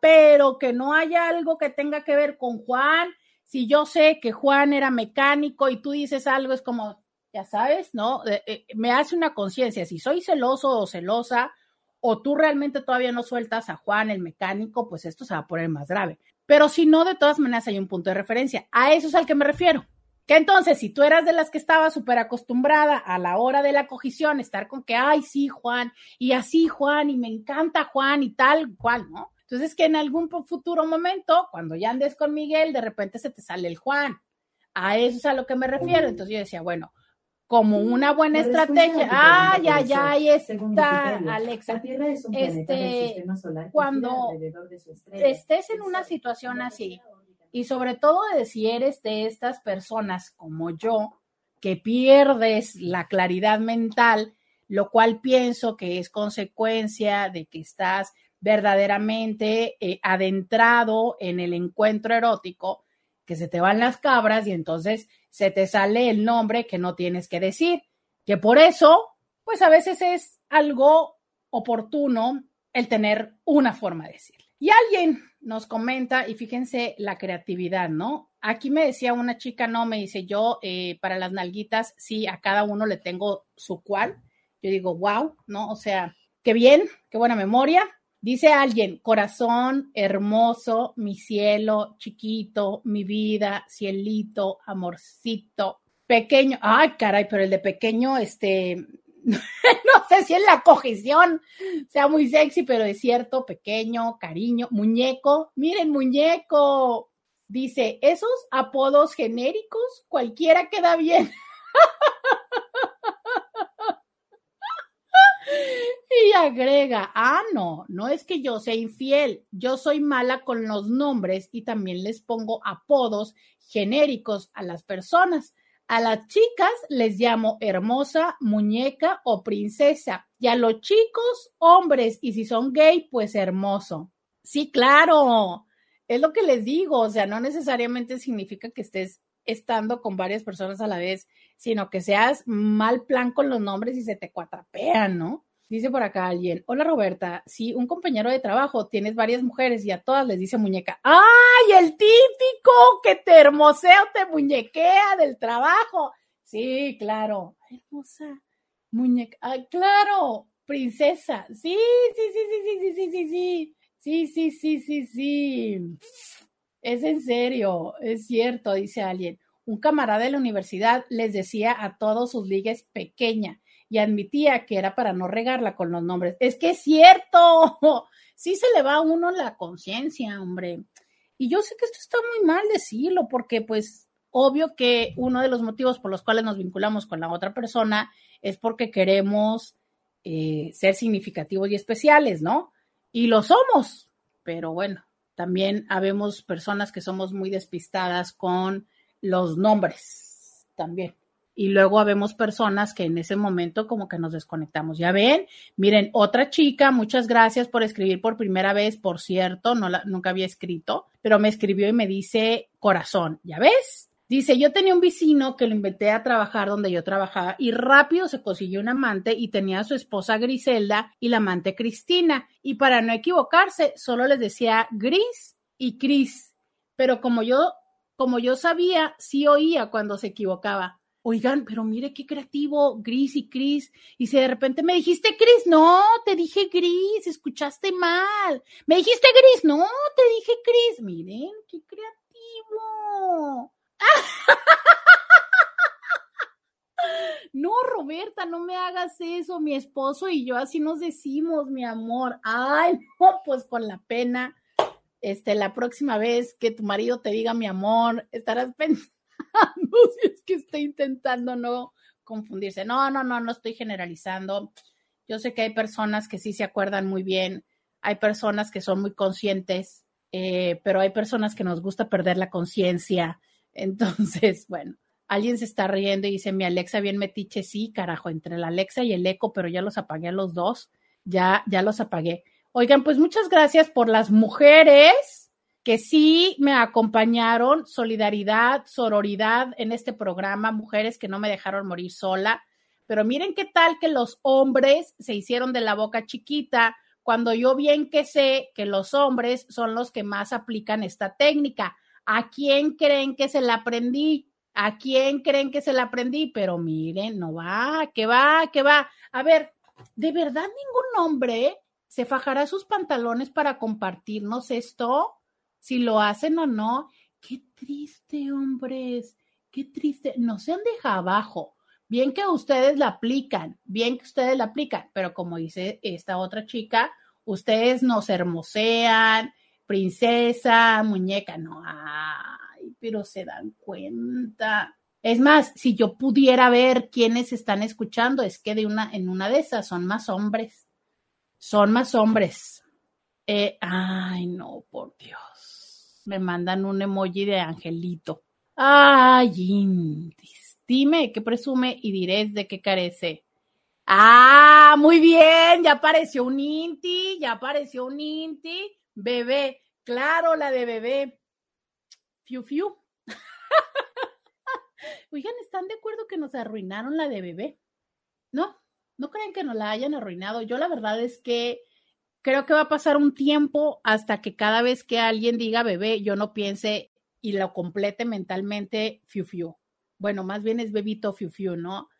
pero que no haya algo que tenga que ver con Juan. Si yo sé que Juan era mecánico y tú dices algo, es como, ya sabes, ¿no? Eh, eh, me hace una conciencia. Si soy celoso o celosa, o tú realmente todavía no sueltas a Juan el mecánico, pues esto se va a poner más grave. Pero si no, de todas maneras hay un punto de referencia. A eso es al que me refiero. Que entonces, si tú eras de las que estaba súper acostumbrada a la hora de la cogición, estar con que, ay, sí, Juan, y así, Juan, y me encanta Juan, y tal cual, ¿no? Entonces, que en algún futuro momento, cuando ya andes con Miguel, de repente se te sale el Juan. A eso es a lo que me refiero. Entonces yo decía, bueno, como una buena estrategia. Ah, ya, ya, ahí está, Alexa. Este, cuando estés en una situación así, y sobre todo de si eres de estas personas como yo, que pierdes la claridad mental, lo cual pienso que es consecuencia de que estás verdaderamente eh, adentrado en el encuentro erótico, que se te van las cabras y entonces se te sale el nombre que no tienes que decir, que por eso, pues a veces es algo oportuno el tener una forma de decirle. Y alguien nos comenta, y fíjense la creatividad, ¿no? Aquí me decía una chica, no, me dice yo, eh, para las nalguitas, sí, a cada uno le tengo su cual. Yo digo, wow, ¿no? O sea, qué bien, qué buena memoria. Dice alguien, corazón, hermoso, mi cielo, chiquito, mi vida, cielito, amorcito, pequeño. Ay, caray, pero el de pequeño, este, no sé si es la cogición sea muy sexy, pero es cierto, pequeño, cariño, muñeco. Miren, muñeco. Dice, esos apodos genéricos, cualquiera queda bien. y agrega, ah, no, no es que yo sea infiel, yo soy mala con los nombres y también les pongo apodos genéricos a las personas. A las chicas les llamo hermosa, muñeca o princesa. Y a los chicos, hombres. Y si son gay, pues hermoso. Sí, claro. Es lo que les digo. O sea, no necesariamente significa que estés estando con varias personas a la vez, sino que seas mal plan con los nombres y se te cuatrapean, ¿no? Dice por acá alguien, hola Roberta, si un compañero de trabajo tienes varias mujeres y a todas les dice muñeca, ¡ay, el típico que te hermosea o te muñequea del trabajo! Sí, claro, hermosa, muñeca, ¡ay, claro! Princesa, sí, sí, sí, sí, sí, sí, sí, sí, sí, sí, sí, sí, sí. Es en serio, es cierto, dice alguien. Un camarada de la universidad les decía a todos sus ligues pequeña y admitía que era para no regarla con los nombres. Es que es cierto, sí se le va a uno la conciencia, hombre. Y yo sé que esto está muy mal decirlo, porque pues obvio que uno de los motivos por los cuales nos vinculamos con la otra persona es porque queremos eh, ser significativos y especiales, ¿no? Y lo somos, pero bueno, también habemos personas que somos muy despistadas con los nombres también y luego habemos personas que en ese momento como que nos desconectamos. Ya ven, miren, otra chica, muchas gracias por escribir por primera vez, por cierto, no la, nunca había escrito, pero me escribió y me dice corazón, ¿ya ves? Dice, yo tenía un vecino que lo inventé a trabajar donde yo trabajaba y rápido se consiguió un amante y tenía a su esposa Griselda y la amante Cristina. Y para no equivocarse, solo les decía Gris y Cris. Pero como yo, como yo sabía, sí oía cuando se equivocaba oigan, pero mire qué creativo, Gris y Cris. Y si de repente me dijiste Cris, no, te dije Gris, escuchaste mal. Me dijiste Gris, no, te dije Cris. Miren, qué creativo. No, Roberta, no me hagas eso. Mi esposo y yo así nos decimos, mi amor. Ay, no, pues con la pena. Este, la próxima vez que tu marido te diga mi amor, estarás pensando no, es que estoy intentando no confundirse. No, no, no, no estoy generalizando. Yo sé que hay personas que sí se acuerdan muy bien, hay personas que son muy conscientes, eh, pero hay personas que nos gusta perder la conciencia. Entonces, bueno, alguien se está riendo y dice, mi Alexa bien metiche, sí, carajo, entre la Alexa y el eco, pero ya los apagué a los dos, ya, ya los apagué. Oigan, pues muchas gracias por las mujeres que sí me acompañaron, solidaridad, sororidad en este programa, mujeres que no me dejaron morir sola. Pero miren qué tal que los hombres se hicieron de la boca chiquita cuando yo bien que sé que los hombres son los que más aplican esta técnica. ¿A quién creen que se la aprendí? ¿A quién creen que se la aprendí? Pero miren, no va, que va, que va. A ver, ¿de verdad ningún hombre se fajará sus pantalones para compartirnos esto? Si lo hacen o no. Qué triste, hombres, qué triste. No se han dejado abajo. Bien que ustedes la aplican, bien que ustedes la aplican, pero como dice esta otra chica, ustedes nos hermosean, princesa, muñeca, no, ay, pero se dan cuenta. Es más, si yo pudiera ver quiénes están escuchando, es que de una, en una de esas son más hombres, son más hombres. Eh, ay, no, por Dios. Me mandan un emoji de angelito. Ay, Indis. Dime qué presume y diréis de qué carece. Ah, muy bien, ya apareció un Inti, ya apareció un Inti. Bebé, claro, la de bebé. Fiu, fiu. Oigan, ¿están de acuerdo que nos arruinaron la de bebé? No, no creen que nos la hayan arruinado. Yo la verdad es que creo que va a pasar un tiempo hasta que cada vez que alguien diga bebé, yo no piense y lo complete mentalmente fiu, fiu bueno, más bien es Bebito Fiu Fiu, ¿no?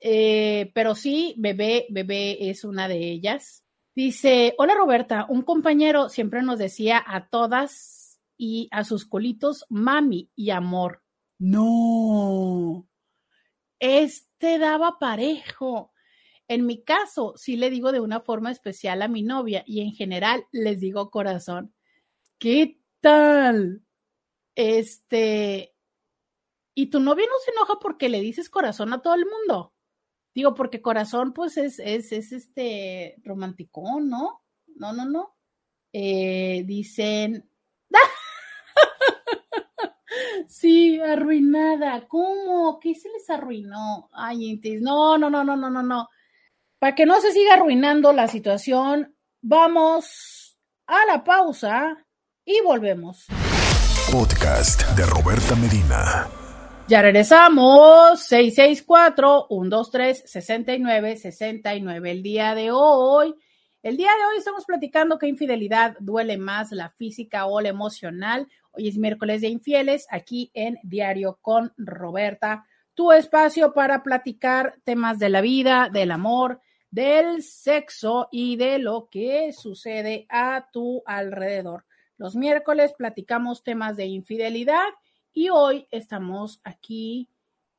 Eh, pero sí, bebé, bebé es una de ellas. Dice, hola Roberta, un compañero siempre nos decía a todas y a sus colitos mami y amor. No, este daba parejo. En mi caso, sí le digo de una forma especial a mi novia y en general les digo corazón. ¿Qué tal? Este, y tu novia no se enoja porque le dices corazón a todo el mundo. Digo, porque corazón, pues es, es, es este romanticón, ¿no? No, no, no. Eh, dicen. sí, arruinada. ¿Cómo? ¿Qué se les arruinó? Ay. No, no, no, no, no, no, no. Para que no se siga arruinando la situación, vamos a la pausa y volvemos. Podcast de Roberta Medina. Ya regresamos, 664-123-6969. El día de hoy, el día de hoy estamos platicando que infidelidad duele más, la física o la emocional. Hoy es miércoles de infieles, aquí en Diario con Roberta, tu espacio para platicar temas de la vida, del amor, del sexo y de lo que sucede a tu alrededor. Los miércoles platicamos temas de infidelidad y hoy estamos aquí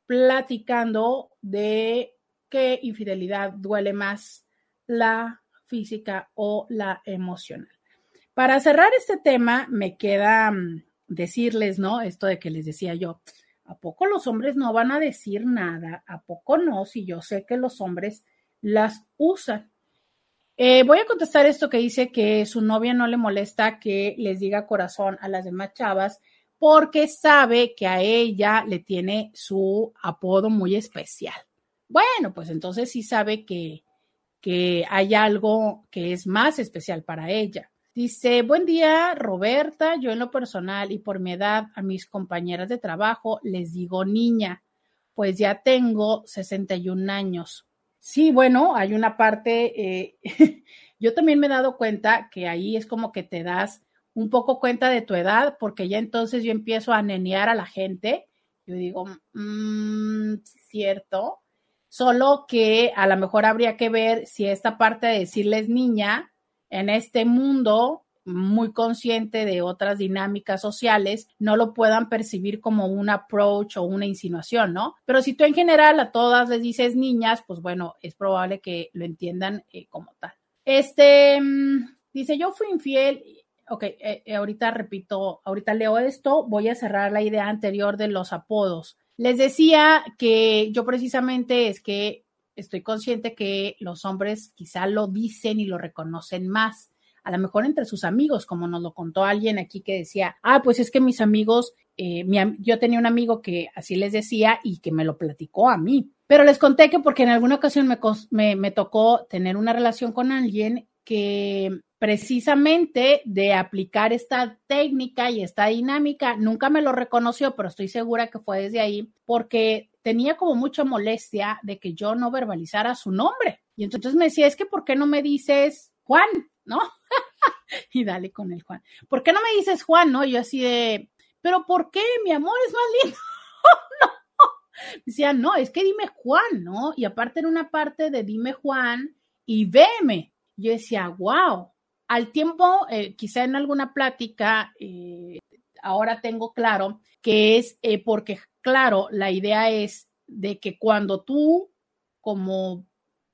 platicando de qué infidelidad duele más, la física o la emocional. Para cerrar este tema, me queda mm, decirles, ¿no? Esto de que les decía yo, ¿a poco los hombres no van a decir nada? ¿A poco no? Si yo sé que los hombres las usan. Eh, voy a contestar esto que dice que su novia no le molesta que les diga corazón a las demás chavas porque sabe que a ella le tiene su apodo muy especial. Bueno, pues entonces sí sabe que, que hay algo que es más especial para ella. Dice, buen día, Roberta. Yo en lo personal y por mi edad a mis compañeras de trabajo les digo niña, pues ya tengo 61 años. Sí, bueno, hay una parte, eh, yo también me he dado cuenta que ahí es como que te das un poco cuenta de tu edad, porque ya entonces yo empiezo a nenear a la gente. Yo digo, mmm, cierto. Solo que a lo mejor habría que ver si esta parte de decirles niña en este mundo muy consciente de otras dinámicas sociales, no lo puedan percibir como un approach o una insinuación, ¿no? Pero si tú en general a todas les dices niñas, pues bueno, es probable que lo entiendan eh, como tal. Este, mm, dice, yo fui infiel ok, eh, eh, ahorita repito, ahorita leo esto, voy a cerrar la idea anterior de los apodos. Les decía que yo precisamente es que estoy consciente que los hombres quizá lo dicen y lo reconocen más, a lo mejor entre sus amigos, como nos lo contó alguien aquí que decía, ah, pues es que mis amigos, eh, yo tenía un amigo que así les decía y que me lo platicó a mí. Pero les conté que porque en alguna ocasión me, me tocó tener una relación con alguien que precisamente de aplicar esta técnica y esta dinámica, nunca me lo reconoció, pero estoy segura que fue desde ahí, porque tenía como mucha molestia de que yo no verbalizara su nombre. Y entonces me decía, es que ¿por qué no me dices Juan? ¿No? y dale con el Juan. ¿Por qué no me dices Juan? No, yo así de, pero ¿por qué? Mi amor es más lindo. no. Decía, no, es que dime Juan, ¿no? Y aparte en una parte de dime Juan y veme. Yo decía, wow. Al tiempo, eh, quizá en alguna plática, eh, ahora tengo claro que es eh, porque, claro, la idea es de que cuando tú, como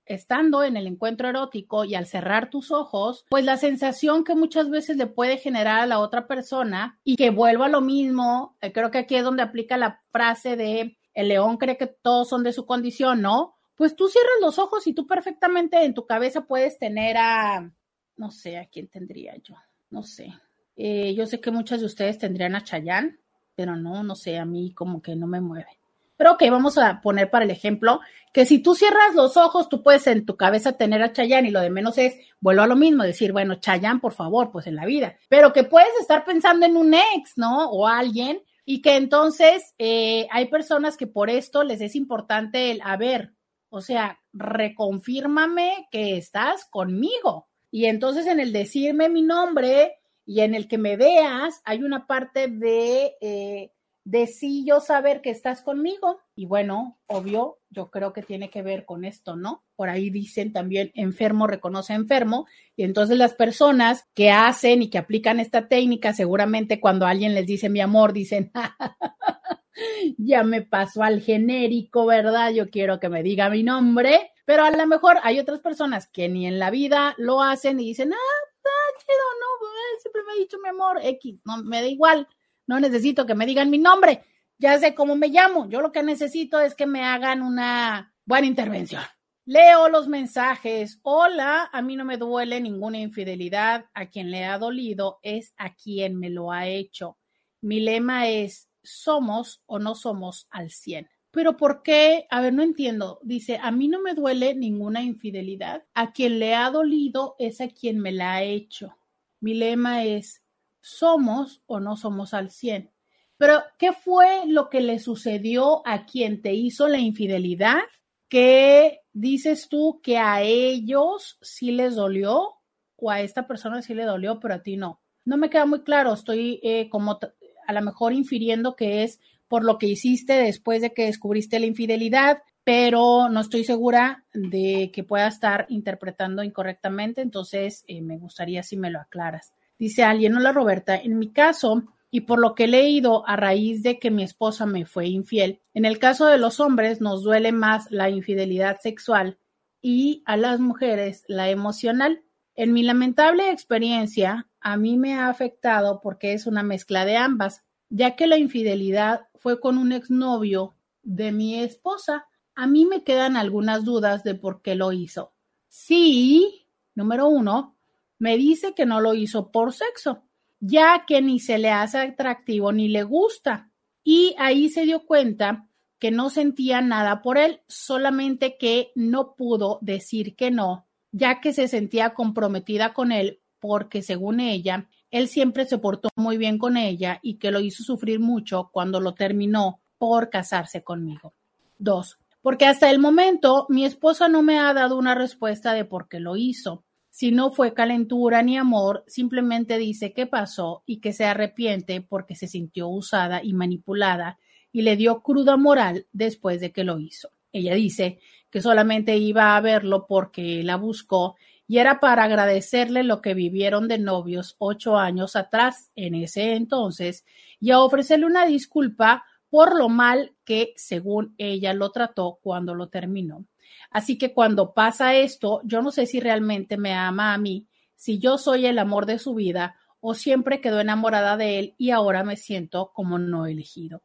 estando en el encuentro erótico y al cerrar tus ojos, pues la sensación que muchas veces le puede generar a la otra persona y que vuelva a lo mismo, creo que aquí es donde aplica la frase de el león cree que todos son de su condición, ¿no? Pues tú cierras los ojos y tú perfectamente en tu cabeza puedes tener a, no sé, a quién tendría yo, no sé. Eh, yo sé que muchas de ustedes tendrían a Chayán, pero no, no sé, a mí como que no me mueve. Pero ok, vamos a poner para el ejemplo que si tú cierras los ojos, tú puedes en tu cabeza tener a Chayán y lo de menos es, vuelvo a lo mismo, decir, bueno, Chayán, por favor, pues en la vida. Pero que puedes estar pensando en un ex, ¿no? O alguien y que entonces eh, hay personas que por esto les es importante el, a ver, o sea, reconfírmame que estás conmigo. Y entonces en el decirme mi nombre y en el que me veas, hay una parte de, eh, de yo saber que estás conmigo. Y bueno, obvio, yo creo que tiene que ver con esto, ¿no? Por ahí dicen también enfermo reconoce enfermo. Y entonces las personas que hacen y que aplican esta técnica, seguramente cuando alguien les dice mi amor, dicen, ya me pasó al genérico, ¿verdad? Yo quiero que me diga mi nombre. Pero a lo mejor hay otras personas que ni en la vida lo hacen y dicen, ah, está chido, no, pues, siempre me ha dicho mi amor, X, no, me da igual, no necesito que me digan mi nombre ya sé cómo me llamo. Yo lo que necesito es que me hagan una buena intervención. Leo los mensajes. Hola, a mí no me duele ninguna infidelidad. A quien le ha dolido es a quien me lo ha hecho. Mi lema es, somos o no somos al 100. Pero ¿por qué? A ver, no entiendo. Dice, a mí no me duele ninguna infidelidad. A quien le ha dolido es a quien me la ha hecho. Mi lema es, somos o no somos al 100. Pero, ¿qué fue lo que le sucedió a quien te hizo la infidelidad? ¿Qué dices tú que a ellos sí les dolió o a esta persona sí le dolió, pero a ti no? No me queda muy claro, estoy eh, como a lo mejor infiriendo que es por lo que hiciste después de que descubriste la infidelidad, pero no estoy segura de que pueda estar interpretando incorrectamente, entonces eh, me gustaría si me lo aclaras. Dice alguien, hola Roberta, en mi caso, y por lo que he leído a raíz de que mi esposa me fue infiel, en el caso de los hombres nos duele más la infidelidad sexual y a las mujeres la emocional. En mi lamentable experiencia, a mí me ha afectado porque es una mezcla de ambas, ya que la infidelidad fue con un exnovio de mi esposa. A mí me quedan algunas dudas de por qué lo hizo. Sí, número uno, me dice que no lo hizo por sexo ya que ni se le hace atractivo ni le gusta. Y ahí se dio cuenta que no sentía nada por él, solamente que no pudo decir que no, ya que se sentía comprometida con él porque según ella, él siempre se portó muy bien con ella y que lo hizo sufrir mucho cuando lo terminó por casarse conmigo. Dos, porque hasta el momento mi esposa no me ha dado una respuesta de por qué lo hizo. Si no fue calentura ni amor, simplemente dice qué pasó y que se arrepiente porque se sintió usada y manipulada y le dio cruda moral después de que lo hizo. Ella dice que solamente iba a verlo porque la buscó y era para agradecerle lo que vivieron de novios ocho años atrás en ese entonces y a ofrecerle una disculpa por lo mal que, según ella, lo trató cuando lo terminó. Así que cuando pasa esto, yo no sé si realmente me ama a mí, si yo soy el amor de su vida o siempre quedó enamorada de él y ahora me siento como no elegido.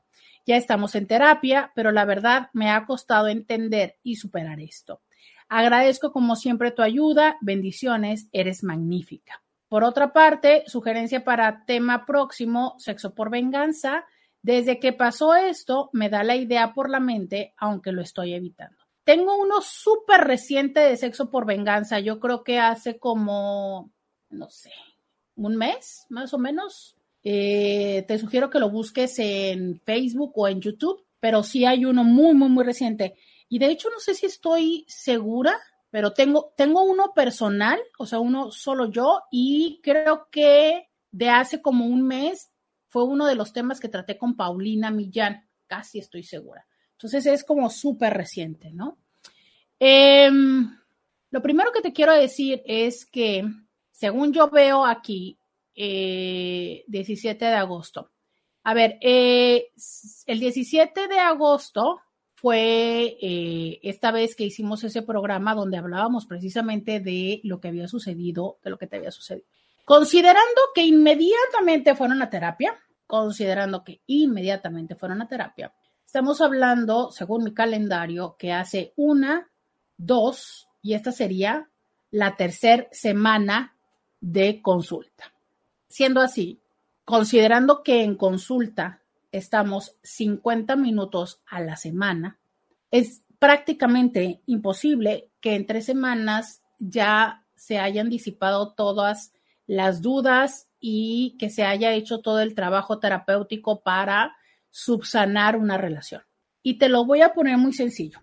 Ya estamos en terapia, pero la verdad me ha costado entender y superar esto. Agradezco como siempre tu ayuda, bendiciones, eres magnífica. Por otra parte, sugerencia para tema próximo, sexo por venganza. Desde que pasó esto, me da la idea por la mente, aunque lo estoy evitando. Tengo uno súper reciente de Sexo por Venganza. Yo creo que hace como, no sé, un mes, más o menos. Eh, te sugiero que lo busques en Facebook o en YouTube, pero sí hay uno muy, muy, muy reciente. Y de hecho, no sé si estoy segura, pero tengo, tengo uno personal, o sea, uno solo yo, y creo que de hace como un mes fue uno de los temas que traté con Paulina Millán, casi estoy segura. Entonces es como súper reciente, ¿no? Em, lo primero que te quiero decir es que, según yo veo aquí, 17 eh, de agosto. A ver, eh, el 17 de agosto fue eh, esta vez que hicimos ese programa donde hablábamos precisamente de lo que había sucedido, de lo que te había sucedido. Considerando que inmediatamente fueron a terapia, considerando que inmediatamente fueron a terapia, estamos hablando, según mi calendario, que hace una, dos, y esta sería la tercera semana de consulta. Siendo así, considerando que en consulta estamos 50 minutos a la semana, es prácticamente imposible que en tres semanas ya se hayan disipado todas las dudas y que se haya hecho todo el trabajo terapéutico para subsanar una relación. Y te lo voy a poner muy sencillo.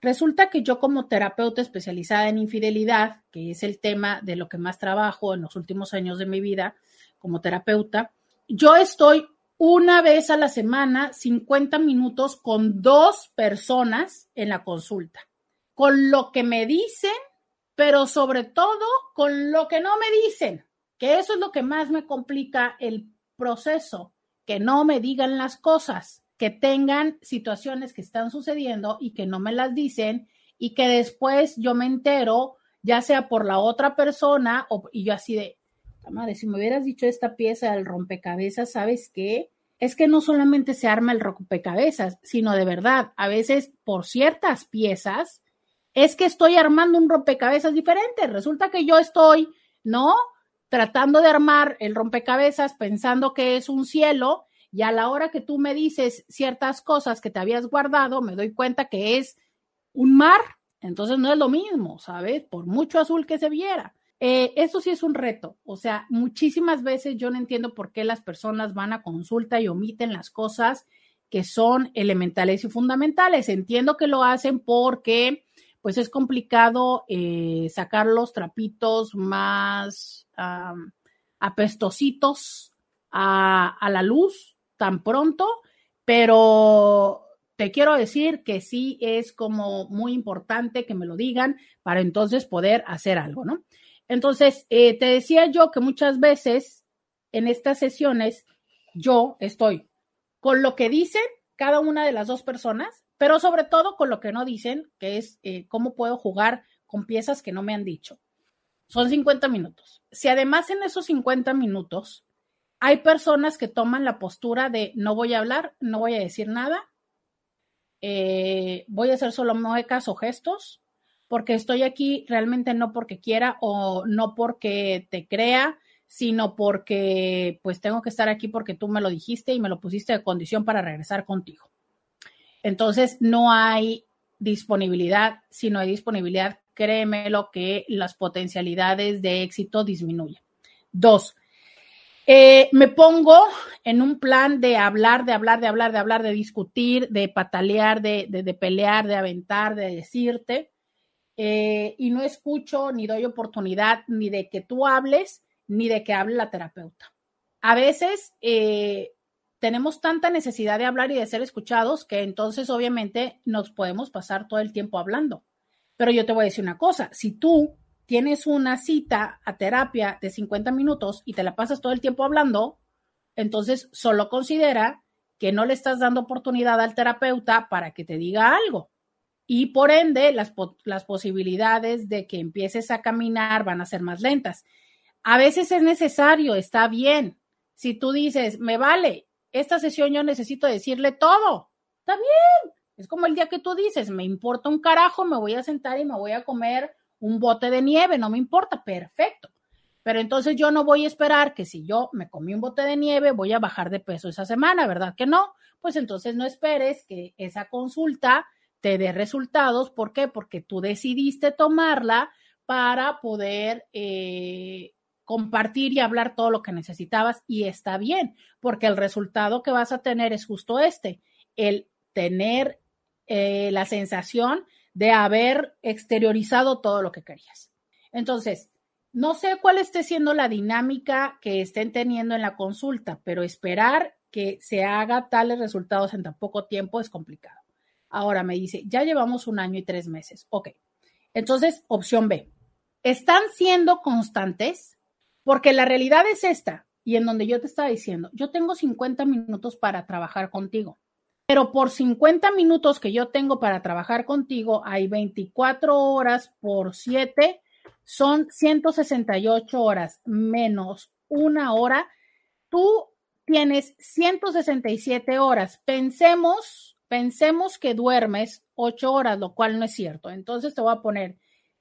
Resulta que yo como terapeuta especializada en infidelidad, que es el tema de lo que más trabajo en los últimos años de mi vida, como terapeuta, yo estoy una vez a la semana, 50 minutos con dos personas en la consulta, con lo que me dicen, pero sobre todo con lo que no me dicen, que eso es lo que más me complica el proceso, que no me digan las cosas, que tengan situaciones que están sucediendo y que no me las dicen y que después yo me entero, ya sea por la otra persona o, y yo así de, madre, si me hubieras dicho esta pieza del rompecabezas, ¿sabes qué? Es que no solamente se arma el rompecabezas, sino de verdad, a veces por ciertas piezas, es que estoy armando un rompecabezas diferente. Resulta que yo estoy, ¿no? Tratando de armar el rompecabezas pensando que es un cielo y a la hora que tú me dices ciertas cosas que te habías guardado, me doy cuenta que es un mar. Entonces no es lo mismo, ¿sabes? Por mucho azul que se viera. Eh, eso sí es un reto. O sea, muchísimas veces yo no entiendo por qué las personas van a consulta y omiten las cosas que son elementales y fundamentales. Entiendo que lo hacen porque pues es complicado eh, sacar los trapitos más apestositos a, a la luz tan pronto, pero te quiero decir que sí es como muy importante que me lo digan para entonces poder hacer algo, ¿no? Entonces, eh, te decía yo que muchas veces en estas sesiones yo estoy con lo que dicen cada una de las dos personas, pero sobre todo con lo que no dicen, que es eh, cómo puedo jugar con piezas que no me han dicho. Son 50 minutos. Si además en esos 50 minutos hay personas que toman la postura de no voy a hablar, no voy a decir nada, eh, voy a hacer solo muecas o gestos, porque estoy aquí realmente no porque quiera o no porque te crea, sino porque pues tengo que estar aquí porque tú me lo dijiste y me lo pusiste de condición para regresar contigo. Entonces, no hay disponibilidad, si no hay disponibilidad, créeme lo que las potencialidades de éxito disminuyen. Dos, eh, me pongo en un plan de hablar, de hablar, de hablar, de hablar, de discutir, de patalear, de, de pelear, de aventar, de decirte. Eh, y no escucho ni doy oportunidad ni de que tú hables ni de que hable la terapeuta. A veces eh, tenemos tanta necesidad de hablar y de ser escuchados que entonces obviamente nos podemos pasar todo el tiempo hablando. Pero yo te voy a decir una cosa, si tú tienes una cita a terapia de 50 minutos y te la pasas todo el tiempo hablando, entonces solo considera que no le estás dando oportunidad al terapeuta para que te diga algo y por ende las, las posibilidades de que empieces a caminar van a ser más lentas. A veces es necesario, está bien. Si tú dices, me vale, esta sesión yo necesito decirle todo, está bien. Es como el día que tú dices, me importa un carajo, me voy a sentar y me voy a comer un bote de nieve, no me importa, perfecto. Pero entonces yo no voy a esperar que si yo me comí un bote de nieve, voy a bajar de peso esa semana, ¿verdad que no? Pues entonces no esperes que esa consulta te dé resultados. ¿Por qué? Porque tú decidiste tomarla para poder eh, compartir y hablar todo lo que necesitabas y está bien, porque el resultado que vas a tener es justo este, el tener eh, la sensación de haber exteriorizado todo lo que querías. Entonces, no sé cuál esté siendo la dinámica que estén teniendo en la consulta, pero esperar que se haga tales resultados en tan poco tiempo es complicado. Ahora me dice, ya llevamos un año y tres meses. Ok. Entonces, opción B. ¿Están siendo constantes? Porque la realidad es esta, y en donde yo te estaba diciendo, yo tengo 50 minutos para trabajar contigo, pero por 50 minutos que yo tengo para trabajar contigo, hay 24 horas por 7, son 168 horas menos una hora. Tú tienes 167 horas. Pensemos, pensemos que duermes 8 horas, lo cual no es cierto. Entonces te voy a poner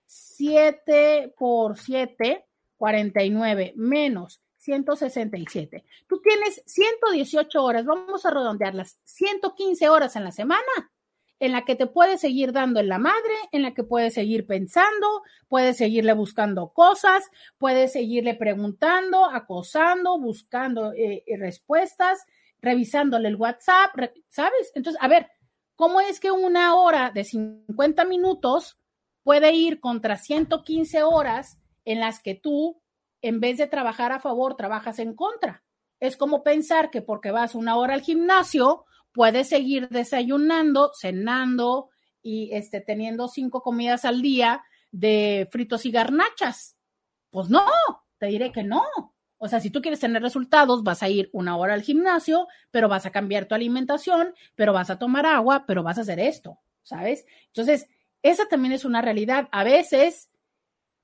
7 por 7, 49 menos 167. Tú tienes 118 horas, vamos a redondearlas, 115 horas en la semana en la que te puedes seguir dando en la madre, en la que puedes seguir pensando, puedes seguirle buscando cosas, puedes seguirle preguntando, acosando, buscando eh, eh, respuestas, revisándole el WhatsApp, ¿sabes? Entonces, a ver, ¿cómo es que una hora de 50 minutos puede ir contra 115 horas en las que tú, en vez de trabajar a favor, trabajas en contra? Es como pensar que porque vas una hora al gimnasio, puedes seguir desayunando, cenando y este, teniendo cinco comidas al día de fritos y garnachas. Pues no, te diré que no. O sea, si tú quieres tener resultados, vas a ir una hora al gimnasio, pero vas a cambiar tu alimentación, pero vas a tomar agua, pero vas a hacer esto, ¿sabes? Entonces, esa también es una realidad. A veces,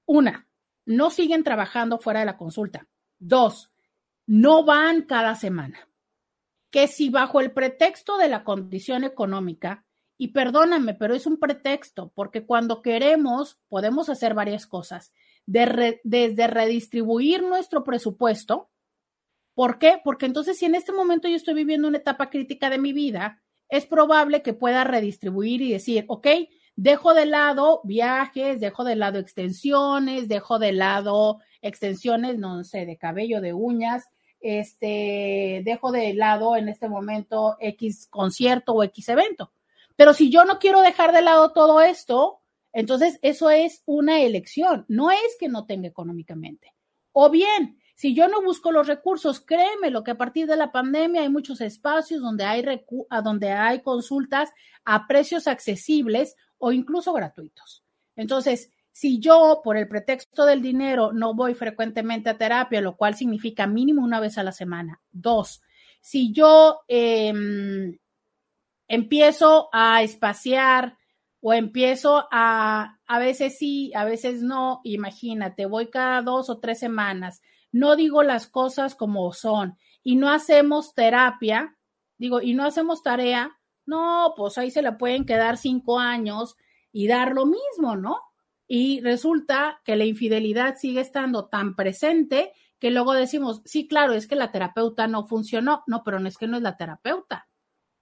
una, no siguen trabajando fuera de la consulta. Dos, no van cada semana que si bajo el pretexto de la condición económica, y perdóname, pero es un pretexto, porque cuando queremos podemos hacer varias cosas, desde redistribuir nuestro presupuesto. ¿Por qué? Porque entonces si en este momento yo estoy viviendo una etapa crítica de mi vida, es probable que pueda redistribuir y decir, ok, dejo de lado viajes, dejo de lado extensiones, dejo de lado extensiones, no sé, de cabello, de uñas, este, dejo de lado en este momento X concierto o X evento. Pero si yo no quiero dejar de lado todo esto, entonces eso es una elección, no es que no tenga económicamente. O bien, si yo no busco los recursos, créeme lo que a partir de la pandemia hay muchos espacios donde hay, donde hay consultas a precios accesibles o incluso gratuitos. Entonces, si yo, por el pretexto del dinero, no voy frecuentemente a terapia, lo cual significa mínimo una vez a la semana. Dos, si yo em, empiezo a espaciar o empiezo a, a veces sí, a veces no, imagínate, voy cada dos o tres semanas, no digo las cosas como son y no hacemos terapia, digo, y no hacemos tarea, no, pues ahí se la pueden quedar cinco años y dar lo mismo, ¿no? y resulta que la infidelidad sigue estando tan presente que luego decimos, sí, claro, es que la terapeuta no funcionó. No, pero no es que no es la terapeuta.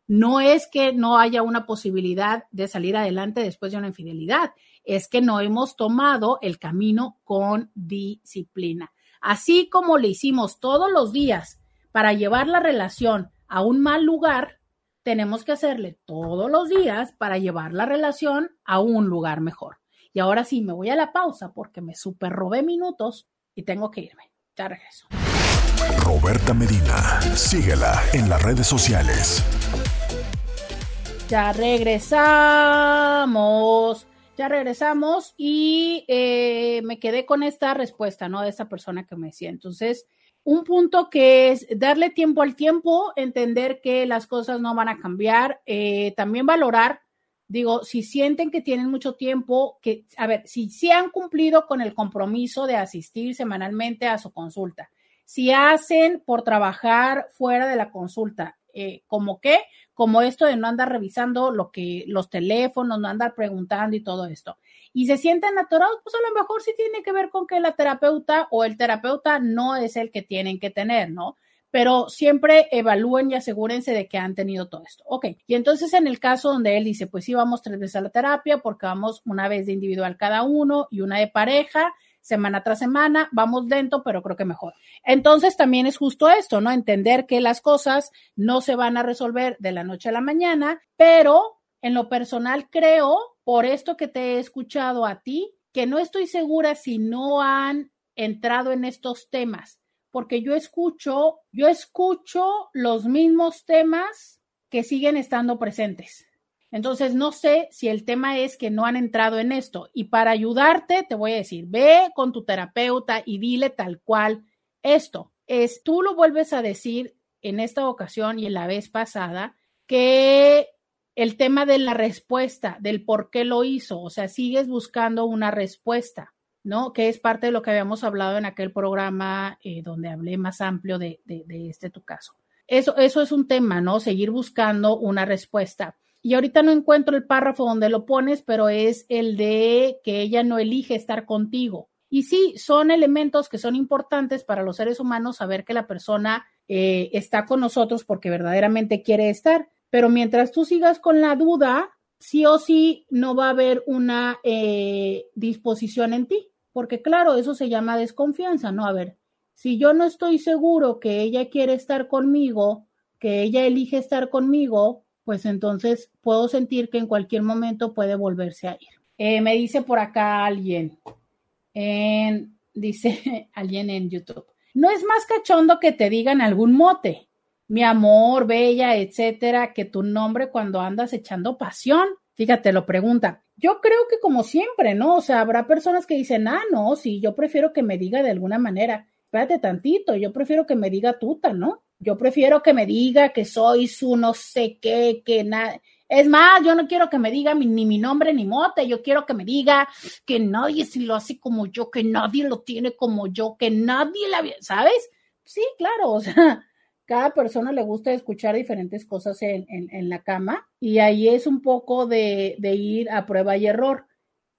No es que no haya una posibilidad de salir adelante después de una infidelidad, es que no hemos tomado el camino con disciplina. Así como le hicimos todos los días para llevar la relación a un mal lugar, tenemos que hacerle todos los días para llevar la relación a un lugar mejor. Y ahora sí, me voy a la pausa porque me super robé minutos y tengo que irme. Ya regreso. Roberta Medina, síguela en las redes sociales. Ya regresamos. Ya regresamos y eh, me quedé con esta respuesta, ¿no? De esta persona que me decía. Entonces, un punto que es darle tiempo al tiempo, entender que las cosas no van a cambiar, eh, también valorar digo, si sienten que tienen mucho tiempo, que, a ver, si, si han cumplido con el compromiso de asistir semanalmente a su consulta, si hacen por trabajar fuera de la consulta, eh, como qué, como esto de no andar revisando lo que los teléfonos, no andar preguntando y todo esto. Y se sienten atorados, pues a lo mejor sí tiene que ver con que la terapeuta o el terapeuta no es el que tienen que tener, ¿no? pero siempre evalúen y asegúrense de que han tenido todo esto. Ok, y entonces en el caso donde él dice, pues sí, vamos tres veces a la terapia porque vamos una vez de individual cada uno y una de pareja, semana tras semana, vamos lento, pero creo que mejor. Entonces también es justo esto, ¿no? Entender que las cosas no se van a resolver de la noche a la mañana, pero en lo personal creo, por esto que te he escuchado a ti, que no estoy segura si no han entrado en estos temas, porque yo escucho, yo escucho los mismos temas que siguen estando presentes. Entonces, no sé si el tema es que no han entrado en esto. Y para ayudarte, te voy a decir, ve con tu terapeuta y dile tal cual esto. Es, tú lo vuelves a decir en esta ocasión y en la vez pasada, que el tema de la respuesta, del por qué lo hizo, o sea, sigues buscando una respuesta, ¿no? Que es parte de lo que habíamos hablado en aquel programa eh, donde hablé más amplio de, de, este tu caso. Eso, eso es un tema, ¿no? Seguir buscando una respuesta. Y ahorita no encuentro el párrafo donde lo pones, pero es el de que ella no elige estar contigo. Y sí, son elementos que son importantes para los seres humanos saber que la persona eh, está con nosotros porque verdaderamente quiere estar. Pero mientras tú sigas con la duda, sí o sí no va a haber una eh, disposición en ti. Porque claro, eso se llama desconfianza, ¿no? A ver, si yo no estoy seguro que ella quiere estar conmigo, que ella elige estar conmigo, pues entonces puedo sentir que en cualquier momento puede volverse a ir. Eh, me dice por acá alguien, dice alguien en YouTube, no es más cachondo que te digan algún mote, mi amor, bella, etcétera, que tu nombre cuando andas echando pasión. Fíjate, lo pregunta. Yo creo que como siempre, ¿no? O sea, habrá personas que dicen, ah, no, sí, yo prefiero que me diga de alguna manera. Espérate tantito, yo prefiero que me diga tuta, ¿no? Yo prefiero que me diga que soy su no sé qué, que nada. Es más, yo no quiero que me diga ni mi nombre ni mote, yo quiero que me diga que nadie se lo hace como yo, que nadie lo tiene como yo, que nadie la... ¿Sabes? Sí, claro, o sea, cada persona le gusta escuchar diferentes cosas en, en, la cama y ahí es un poco de, de ir a prueba y error.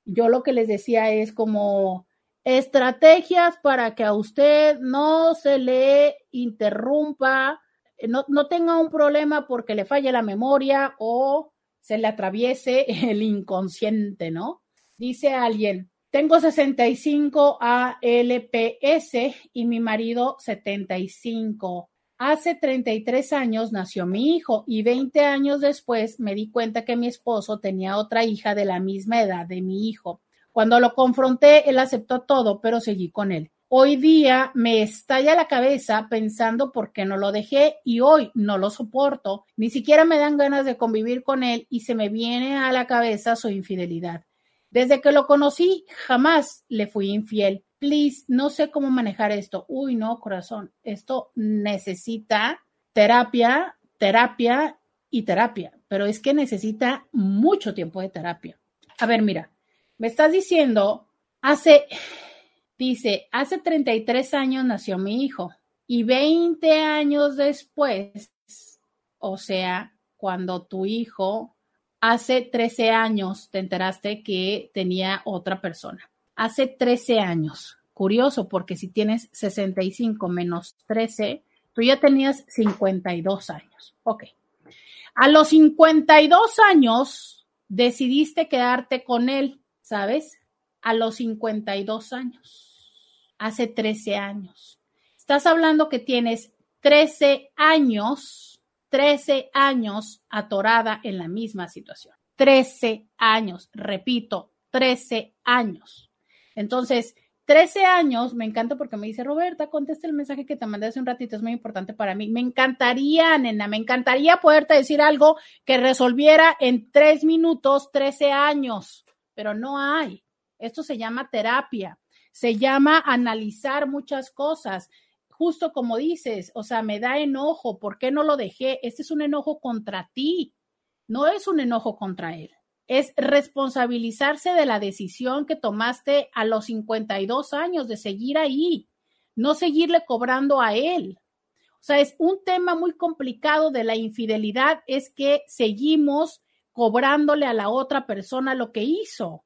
Yo lo que les decía es como, estrategias para que a usted no se le interrumpa, no, no, tenga un problema porque le falle la memoria o se le atraviese el inconsciente, ¿no? Dice alguien, tengo 65 ALPS y mi marido 75. Hace 33 años nació mi hijo y 20 años después me di cuenta que mi esposo tenía otra hija de la misma edad de mi hijo. Cuando lo confronté, él aceptó todo, pero seguí con él. Hoy día me estalla la cabeza pensando por qué no lo dejé y hoy no lo soporto. Ni siquiera me dan ganas de convivir con él y se me viene a la cabeza su infidelidad. Desde que lo conocí, jamás le fui infiel. Please, no sé cómo manejar esto. Uy, no, corazón, esto necesita terapia, terapia y terapia, pero es que necesita mucho tiempo de terapia. A ver, mira, me estás diciendo, hace, dice, hace 33 años nació mi hijo y 20 años después, o sea, cuando tu hijo hace 13 años te enteraste que tenía otra persona. Hace 13 años. Curioso, porque si tienes 65 menos 13, tú ya tenías 52 años. Ok. A los 52 años decidiste quedarte con él ¿sabes? A los 52 años, hace 13 años. Estás hablando que tienes 13 años, 13 años atorada en la misma situación. 13 años, repito, 13 años. Entonces, 13 años, me encanta porque me dice, Roberta, contesta el mensaje que te mandé hace un ratito, es muy importante para mí. Me encantaría, nena, me encantaría poderte decir algo que resolviera en tres minutos 13 años pero no hay. Esto se llama terapia, se llama analizar muchas cosas. Justo como dices, o sea, me da enojo, ¿por qué no lo dejé? Este es un enojo contra ti, no es un enojo contra él. Es responsabilizarse de la decisión que tomaste a los 52 años de seguir ahí, no seguirle cobrando a él. O sea, es un tema muy complicado de la infidelidad, es que seguimos cobrándole a la otra persona lo que hizo,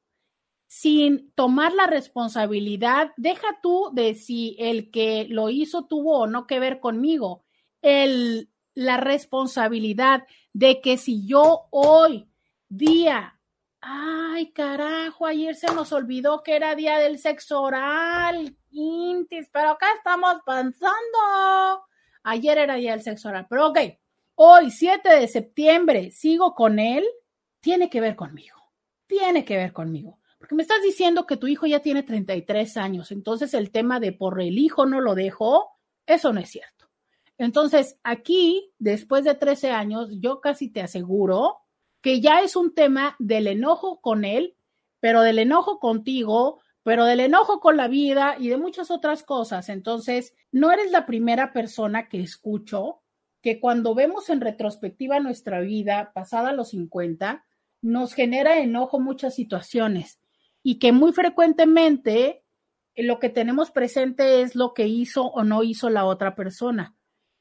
sin tomar la responsabilidad. Deja tú de si el que lo hizo tuvo o no que ver conmigo, el, la responsabilidad de que si yo hoy, día Ay, carajo, ayer se nos olvidó que era día del sexo oral, Intis, pero acá estamos pensando. Ayer era día del sexo oral, pero ok, hoy, 7 de septiembre, sigo con él, tiene que ver conmigo, tiene que ver conmigo. Porque me estás diciendo que tu hijo ya tiene 33 años, entonces el tema de por el hijo no lo dejó, eso no es cierto. Entonces, aquí, después de 13 años, yo casi te aseguro que ya es un tema del enojo con él, pero del enojo contigo, pero del enojo con la vida y de muchas otras cosas. Entonces, no eres la primera persona que escucho que cuando vemos en retrospectiva nuestra vida pasada los 50, nos genera enojo muchas situaciones y que muy frecuentemente lo que tenemos presente es lo que hizo o no hizo la otra persona.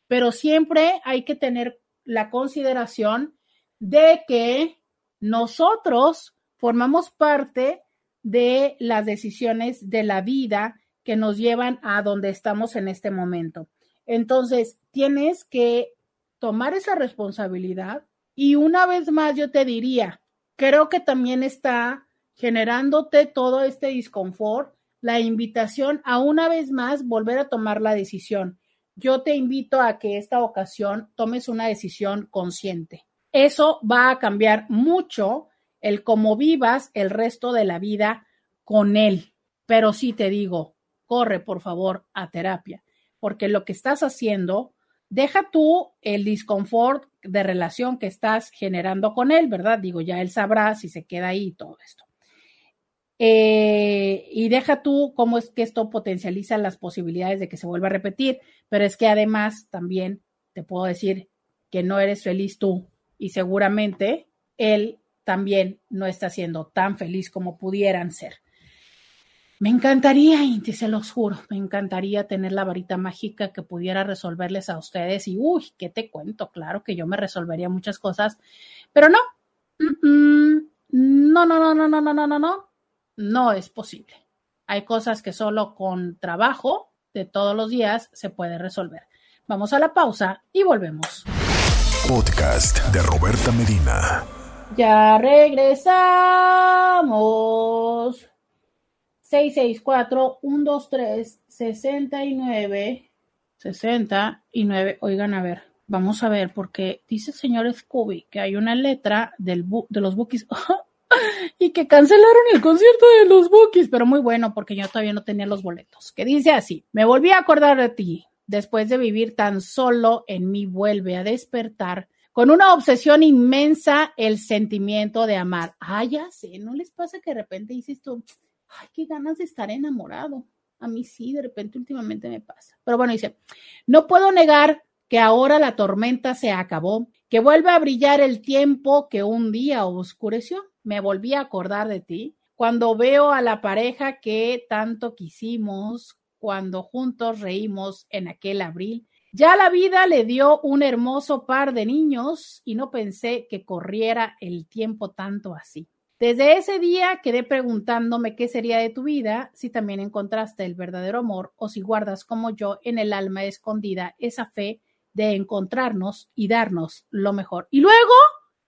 Pero siempre hay que tener la consideración de que nosotros formamos parte de las decisiones de la vida que nos llevan a donde estamos en este momento. Entonces, tienes que tomar esa responsabilidad y una vez más yo te diría, creo que también está generándote todo este disconfort, la invitación a una vez más volver a tomar la decisión. Yo te invito a que esta ocasión tomes una decisión consciente. Eso va a cambiar mucho el cómo vivas el resto de la vida con él. Pero sí te digo, corre por favor a terapia, porque lo que estás haciendo, deja tú el disconfort de relación que estás generando con él, ¿verdad? Digo, ya él sabrá si se queda ahí todo esto. Eh, y deja tú cómo es que esto potencializa las posibilidades de que se vuelva a repetir, pero es que además también te puedo decir que no eres feliz tú y seguramente él también no está siendo tan feliz como pudieran ser. Me encantaría, Inti, se los juro, me encantaría tener la varita mágica que pudiera resolverles a ustedes y, uy, ¿qué te cuento? Claro que yo me resolvería muchas cosas, pero no, no, no, no, no, no, no, no, no, no, no es posible. Hay cosas que solo con trabajo de todos los días se puede resolver. Vamos a la pausa y volvemos. Podcast de Roberta Medina. Ya regresamos. 664-123-69. 69. Oigan, a ver, vamos a ver, porque dice el señor Scooby que hay una letra del de los bookies y que cancelaron el concierto de los bookies, pero muy bueno, porque yo todavía no tenía los boletos. Que dice así: Me volví a acordar de ti después de vivir tan solo en mí, vuelve a despertar con una obsesión inmensa el sentimiento de amar. Ah, ya sé, ¿no les pasa que de repente dices tú, ay, qué ganas de estar enamorado? A mí sí, de repente últimamente me pasa. Pero bueno, dice, no puedo negar que ahora la tormenta se acabó, que vuelve a brillar el tiempo que un día oscureció. Me volví a acordar de ti cuando veo a la pareja que tanto quisimos, cuando juntos reímos en aquel abril. Ya la vida le dio un hermoso par de niños y no pensé que corriera el tiempo tanto así. Desde ese día quedé preguntándome qué sería de tu vida si también encontraste el verdadero amor o si guardas como yo en el alma escondida esa fe de encontrarnos y darnos lo mejor. Y luego,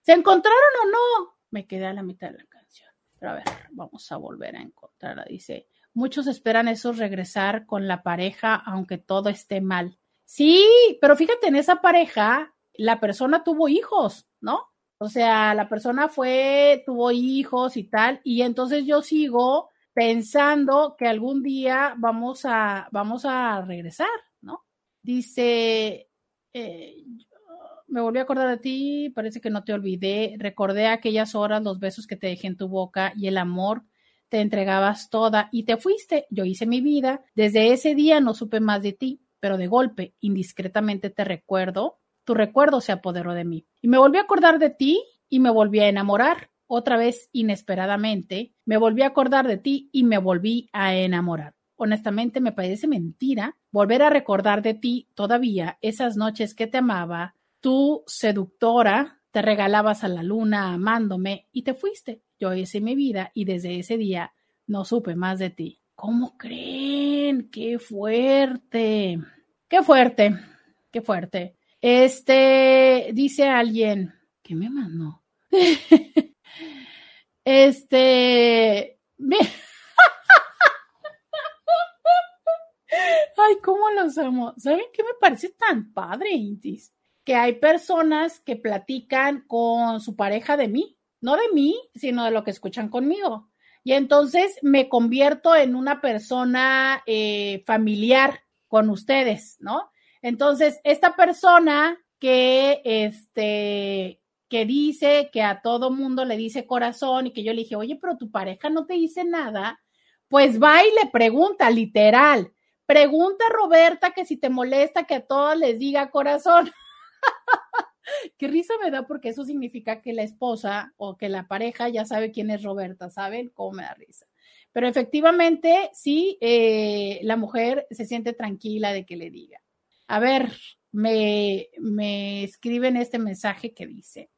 ¿se encontraron o no? Me quedé a la mitad de la canción. Pero a ver, vamos a volver a encontrarla. Dice, Muchos esperan eso regresar con la pareja aunque todo esté mal. Sí, pero fíjate, en esa pareja la persona tuvo hijos, ¿no? O sea, la persona fue, tuvo hijos y tal, y entonces yo sigo pensando que algún día vamos a, vamos a regresar, ¿no? Dice, eh, me volví a acordar de ti, parece que no te olvidé, recordé aquellas horas, los besos que te dejé en tu boca y el amor te entregabas toda y te fuiste. Yo hice mi vida. Desde ese día no supe más de ti, pero de golpe, indiscretamente te recuerdo. Tu recuerdo se apoderó de mí. Y me volví a acordar de ti y me volví a enamorar. Otra vez, inesperadamente, me volví a acordar de ti y me volví a enamorar. Honestamente, me parece mentira volver a recordar de ti todavía esas noches que te amaba, tú seductora, te regalabas a la luna amándome y te fuiste. Yo hice mi vida y desde ese día no supe más de ti. ¿Cómo creen? ¡Qué fuerte! ¡Qué fuerte! ¡Qué fuerte! Este, dice alguien, ¿qué me mandó? Este, Ay, cómo los amo. ¿Saben qué me parece tan padre, Intis? Que hay personas que platican con su pareja de mí, no de mí, sino de lo que escuchan conmigo. Y entonces me convierto en una persona eh, familiar con ustedes, ¿no? Entonces, esta persona que, este, que dice que a todo mundo le dice corazón y que yo le dije, oye, pero tu pareja no te dice nada, pues va y le pregunta, literal, pregunta a Roberta que si te molesta que a todos les diga corazón. Qué risa me da porque eso significa que la esposa o que la pareja ya sabe quién es Roberta, ¿saben? Cómo me da risa. Pero efectivamente, sí, eh, la mujer se siente tranquila de que le diga. A ver, me, me escriben este mensaje que dice,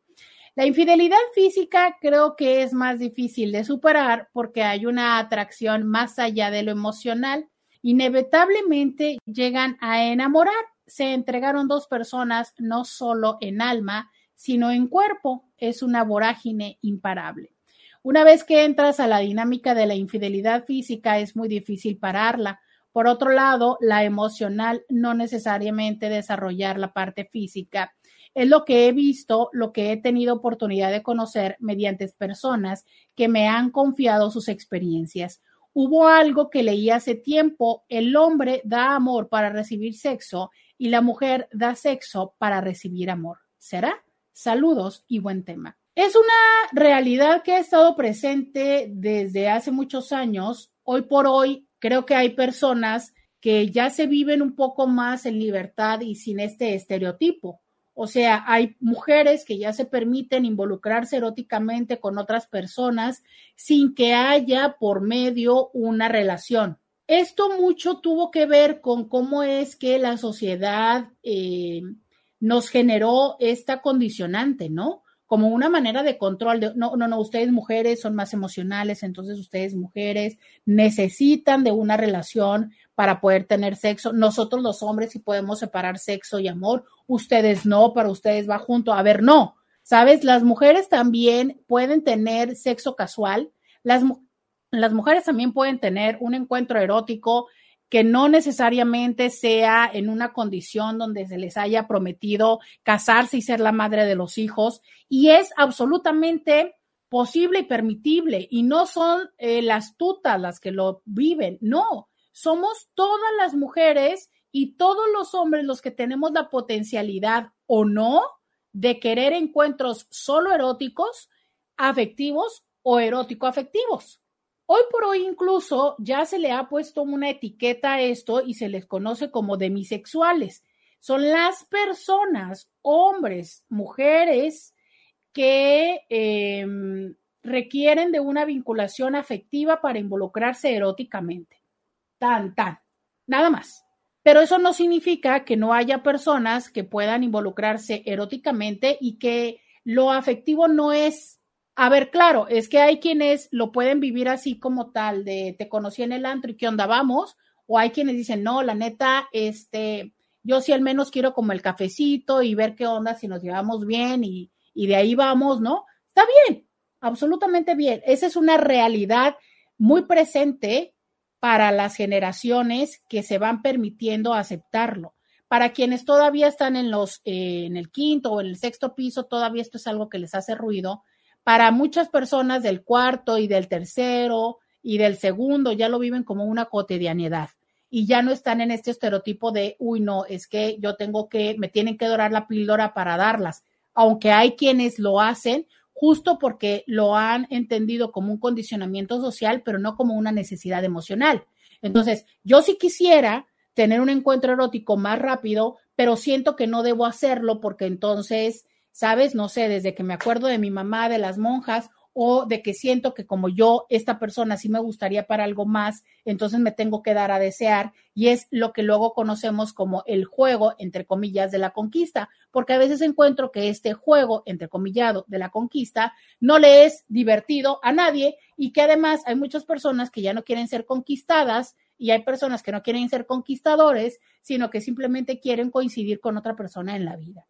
la infidelidad física creo que es más difícil de superar porque hay una atracción más allá de lo emocional. Inevitablemente llegan a enamorar. Se entregaron dos personas no solo en alma, sino en cuerpo. Es una vorágine imparable. Una vez que entras a la dinámica de la infidelidad física es muy difícil pararla. Por otro lado, la emocional no necesariamente desarrollar la parte física. Es lo que he visto, lo que he tenido oportunidad de conocer mediante personas que me han confiado sus experiencias. Hubo algo que leí hace tiempo, el hombre da amor para recibir sexo y la mujer da sexo para recibir amor. ¿Será? Saludos y buen tema. Es una realidad que ha estado presente desde hace muchos años. Hoy por hoy creo que hay personas que ya se viven un poco más en libertad y sin este estereotipo. O sea, hay mujeres que ya se permiten involucrarse eróticamente con otras personas sin que haya por medio una relación. Esto mucho tuvo que ver con cómo es que la sociedad eh, nos generó esta condicionante, ¿no? como una manera de control no, no, no, ustedes mujeres son más emocionales, entonces ustedes mujeres necesitan de una relación para poder tener sexo. Nosotros los hombres sí podemos separar sexo y amor, ustedes no, para ustedes va junto. A ver, no, ¿sabes? Las mujeres también pueden tener sexo casual, las, las mujeres también pueden tener un encuentro erótico que no necesariamente sea en una condición donde se les haya prometido casarse y ser la madre de los hijos, y es absolutamente posible y permitible, y no son eh, las tutas las que lo viven, no, somos todas las mujeres y todos los hombres los que tenemos la potencialidad o no de querer encuentros solo eróticos, afectivos o erótico afectivos. Hoy por hoy incluso ya se le ha puesto una etiqueta a esto y se les conoce como demisexuales. Son las personas, hombres, mujeres, que em, requieren de una vinculación afectiva para involucrarse eróticamente. Tan, tan. Nada más. Pero eso no significa que no haya personas que puedan involucrarse eróticamente y que lo afectivo no es a ver, claro, es que hay quienes lo pueden vivir así como tal, de te conocí en el antro y qué onda vamos, o hay quienes dicen, no, la neta, este, yo sí al menos quiero como el cafecito y ver qué onda, si nos llevamos bien y, y de ahí vamos, ¿no? Está bien, absolutamente bien. Esa es una realidad muy presente para las generaciones que se van permitiendo aceptarlo. Para quienes todavía están en los, eh, en el quinto o en el sexto piso, todavía esto es algo que les hace ruido para muchas personas del cuarto y del tercero y del segundo ya lo viven como una cotidianidad y ya no están en este estereotipo de, uy, no, es que yo tengo que, me tienen que dorar la píldora para darlas, aunque hay quienes lo hacen justo porque lo han entendido como un condicionamiento social, pero no como una necesidad emocional. Entonces, yo sí quisiera tener un encuentro erótico más rápido, pero siento que no debo hacerlo porque entonces ¿sabes? No sé, desde que me acuerdo de mi mamá, de las monjas, o de que siento que como yo, esta persona sí me gustaría para algo más, entonces me tengo que dar a desear, y es lo que luego conocemos como el juego, entre comillas, de la conquista, porque a veces encuentro que este juego, entre comillado, de la conquista, no le es divertido a nadie y que además hay muchas personas que ya no quieren ser conquistadas y hay personas que no quieren ser conquistadores, sino que simplemente quieren coincidir con otra persona en la vida.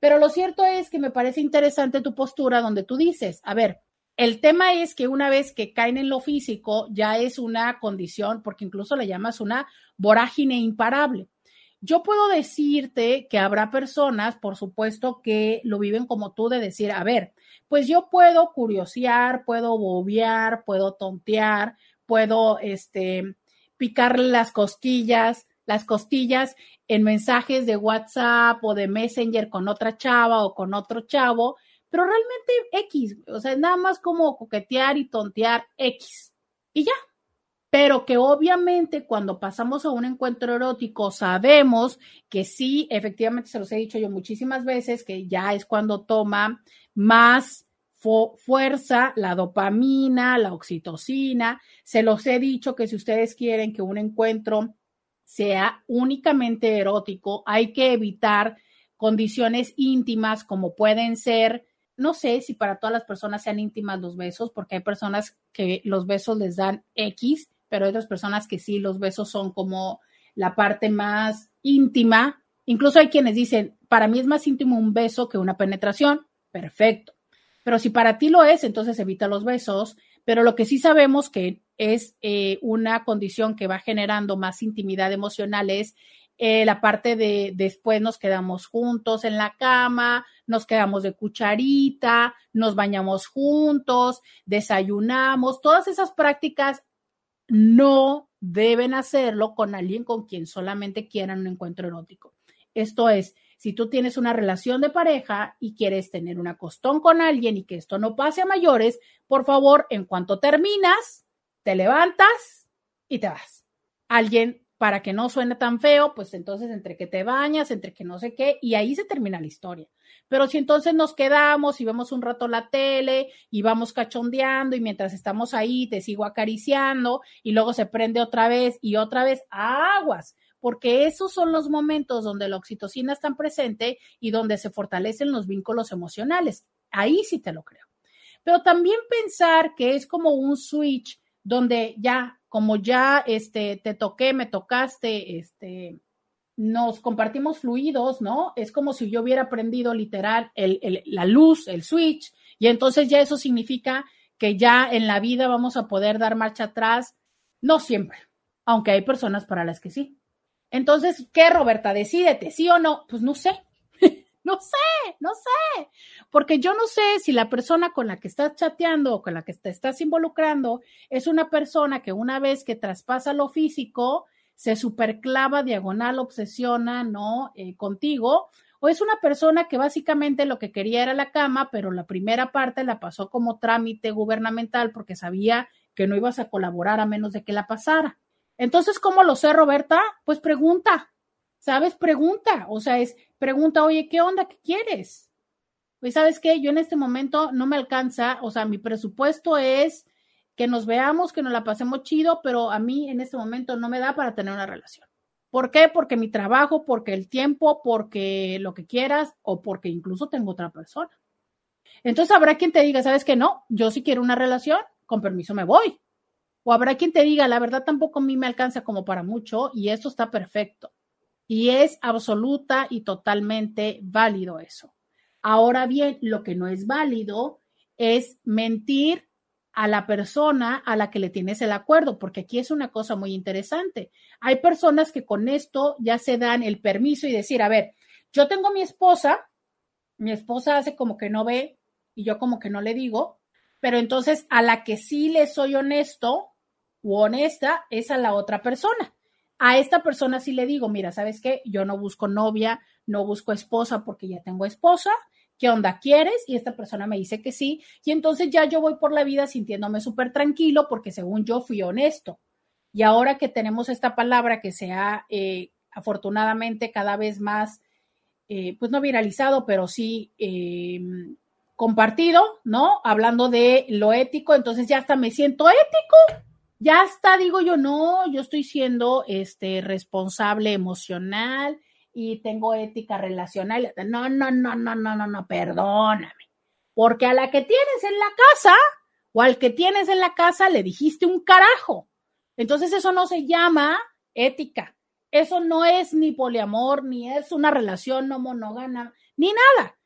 Pero lo cierto es que me parece interesante tu postura donde tú dices, a ver, El tema es que una vez que caen en lo físico, ya es una condición, porque incluso le llamas una vorágine imparable. Yo puedo decirte que habrá personas, por supuesto, que lo viven como tú, de decir, a ver, pues yo puedo curiosear, puedo bobear, puedo tontear, puedo este, picarle las costillas, las costillas en mensajes de WhatsApp o de Messenger con otra chava o con otro chavo, pero realmente X, o sea, nada más como coquetear y tontear X y ya. Pero que obviamente cuando pasamos a un encuentro erótico sabemos que sí, efectivamente se los he dicho yo muchísimas veces, que ya es cuando toma más fuerza la dopamina, la oxitocina. Se los he dicho que si ustedes quieren que un encuentro sea únicamente erótico, hay que evitar condiciones íntimas como pueden ser no sé si para todas las personas sean íntimas los besos, porque hay personas que los besos les dan X, pero hay otras personas que sí, los besos son como la parte más íntima. Incluso hay quienes dicen, para mí es más íntimo un beso que una penetración. Perfecto. Pero si para ti lo es, entonces evita los besos. Pero lo que sí sabemos que es eh, una condición que va generando más intimidad emocional es eh, la parte de después nos quedamos juntos en la cama, nos quedamos de cucharita, nos bañamos juntos, desayunamos, todas esas prácticas no deben hacerlo con alguien con quien solamente quieran un encuentro erótico. Esto es, si tú tienes una relación de pareja y quieres tener un acostón con alguien y que esto no pase a mayores, por favor, en cuanto terminas, te levantas y te vas. Alguien para que no suene tan feo, pues entonces entre que te bañas, entre que no sé qué, y ahí se termina la historia. Pero si entonces nos quedamos y vemos un rato la tele y vamos cachondeando y mientras estamos ahí te sigo acariciando y luego se prende otra vez y otra vez, aguas, porque esos son los momentos donde la oxitocina está presente y donde se fortalecen los vínculos emocionales. Ahí sí te lo creo. Pero también pensar que es como un switch donde ya como ya este, te toqué, me tocaste, este, nos compartimos fluidos, ¿no? Es como si yo hubiera prendido literal la luz, el switch, y entonces ya eso significa que ya en la vida vamos a poder dar marcha atrás, no siempre, aunque hay personas para las que sí. Entonces, ¿qué, Roberta? Decídete, sí o no. Pues no sé, no sé, no sé, porque yo no sé si la persona con la que estás chateando o con la que te estás involucrando es una persona que una vez que traspasa lo físico, se superclava, diagonal, obsesiona, ¿no? Eh, contigo, o es una persona que básicamente lo que quería era la cama, pero la primera parte la pasó como trámite gubernamental porque sabía que no ibas a colaborar a menos de que la pasara. Entonces, ¿cómo lo sé, Roberta? Pues pregunta, ¿sabes? Pregunta, o sea, es pregunta, oye, ¿qué onda? ¿Qué quieres? Pues, ¿sabes qué? Yo en este momento no me alcanza, o sea, mi presupuesto es que nos veamos, que nos la pasemos chido, pero a mí en este momento no me da para tener una relación. ¿Por qué? Porque mi trabajo, porque el tiempo, porque lo que quieras o porque incluso tengo otra persona. Entonces habrá quien te diga, ¿sabes qué? No, yo sí quiero una relación, con permiso me voy. O habrá quien te diga, la verdad tampoco a mí me alcanza como para mucho y esto está perfecto. Y es absoluta y totalmente válido eso. Ahora bien, lo que no es válido es mentir a la persona a la que le tienes el acuerdo, porque aquí es una cosa muy interesante. Hay personas que con esto ya se dan el permiso y decir, a ver, yo tengo mi esposa, mi esposa hace como que no ve y yo como que no le digo, pero entonces a la que sí le soy honesto u honesta es a la otra persona a esta persona sí le digo, mira, ¿sabes qué? Yo no busco novia, no busco esposa porque ya tengo esposa. ¿Qué onda quieres? Y esta persona me dice que sí. Y entonces ya yo voy por la vida sintiéndome súper tranquilo porque según yo fui honesto. Y ahora que tenemos esta palabra que se ha eh, afortunadamente cada vez más, eh, pues no viralizado, pero sí em, compartido, ¿no? Hablando de lo ético, entonces ya hasta me siento ético ya está, digo yo, no, yo estoy siendo este responsable emocional y tengo ética relacional. No, no, no, no, no, no, no, perdóname. Porque a la que tienes en la casa o al que tienes en la casa le dijiste un carajo. Entonces eso no se llama ética. Eso no es ni poliamor, ni es una relación no monógama, ni nada.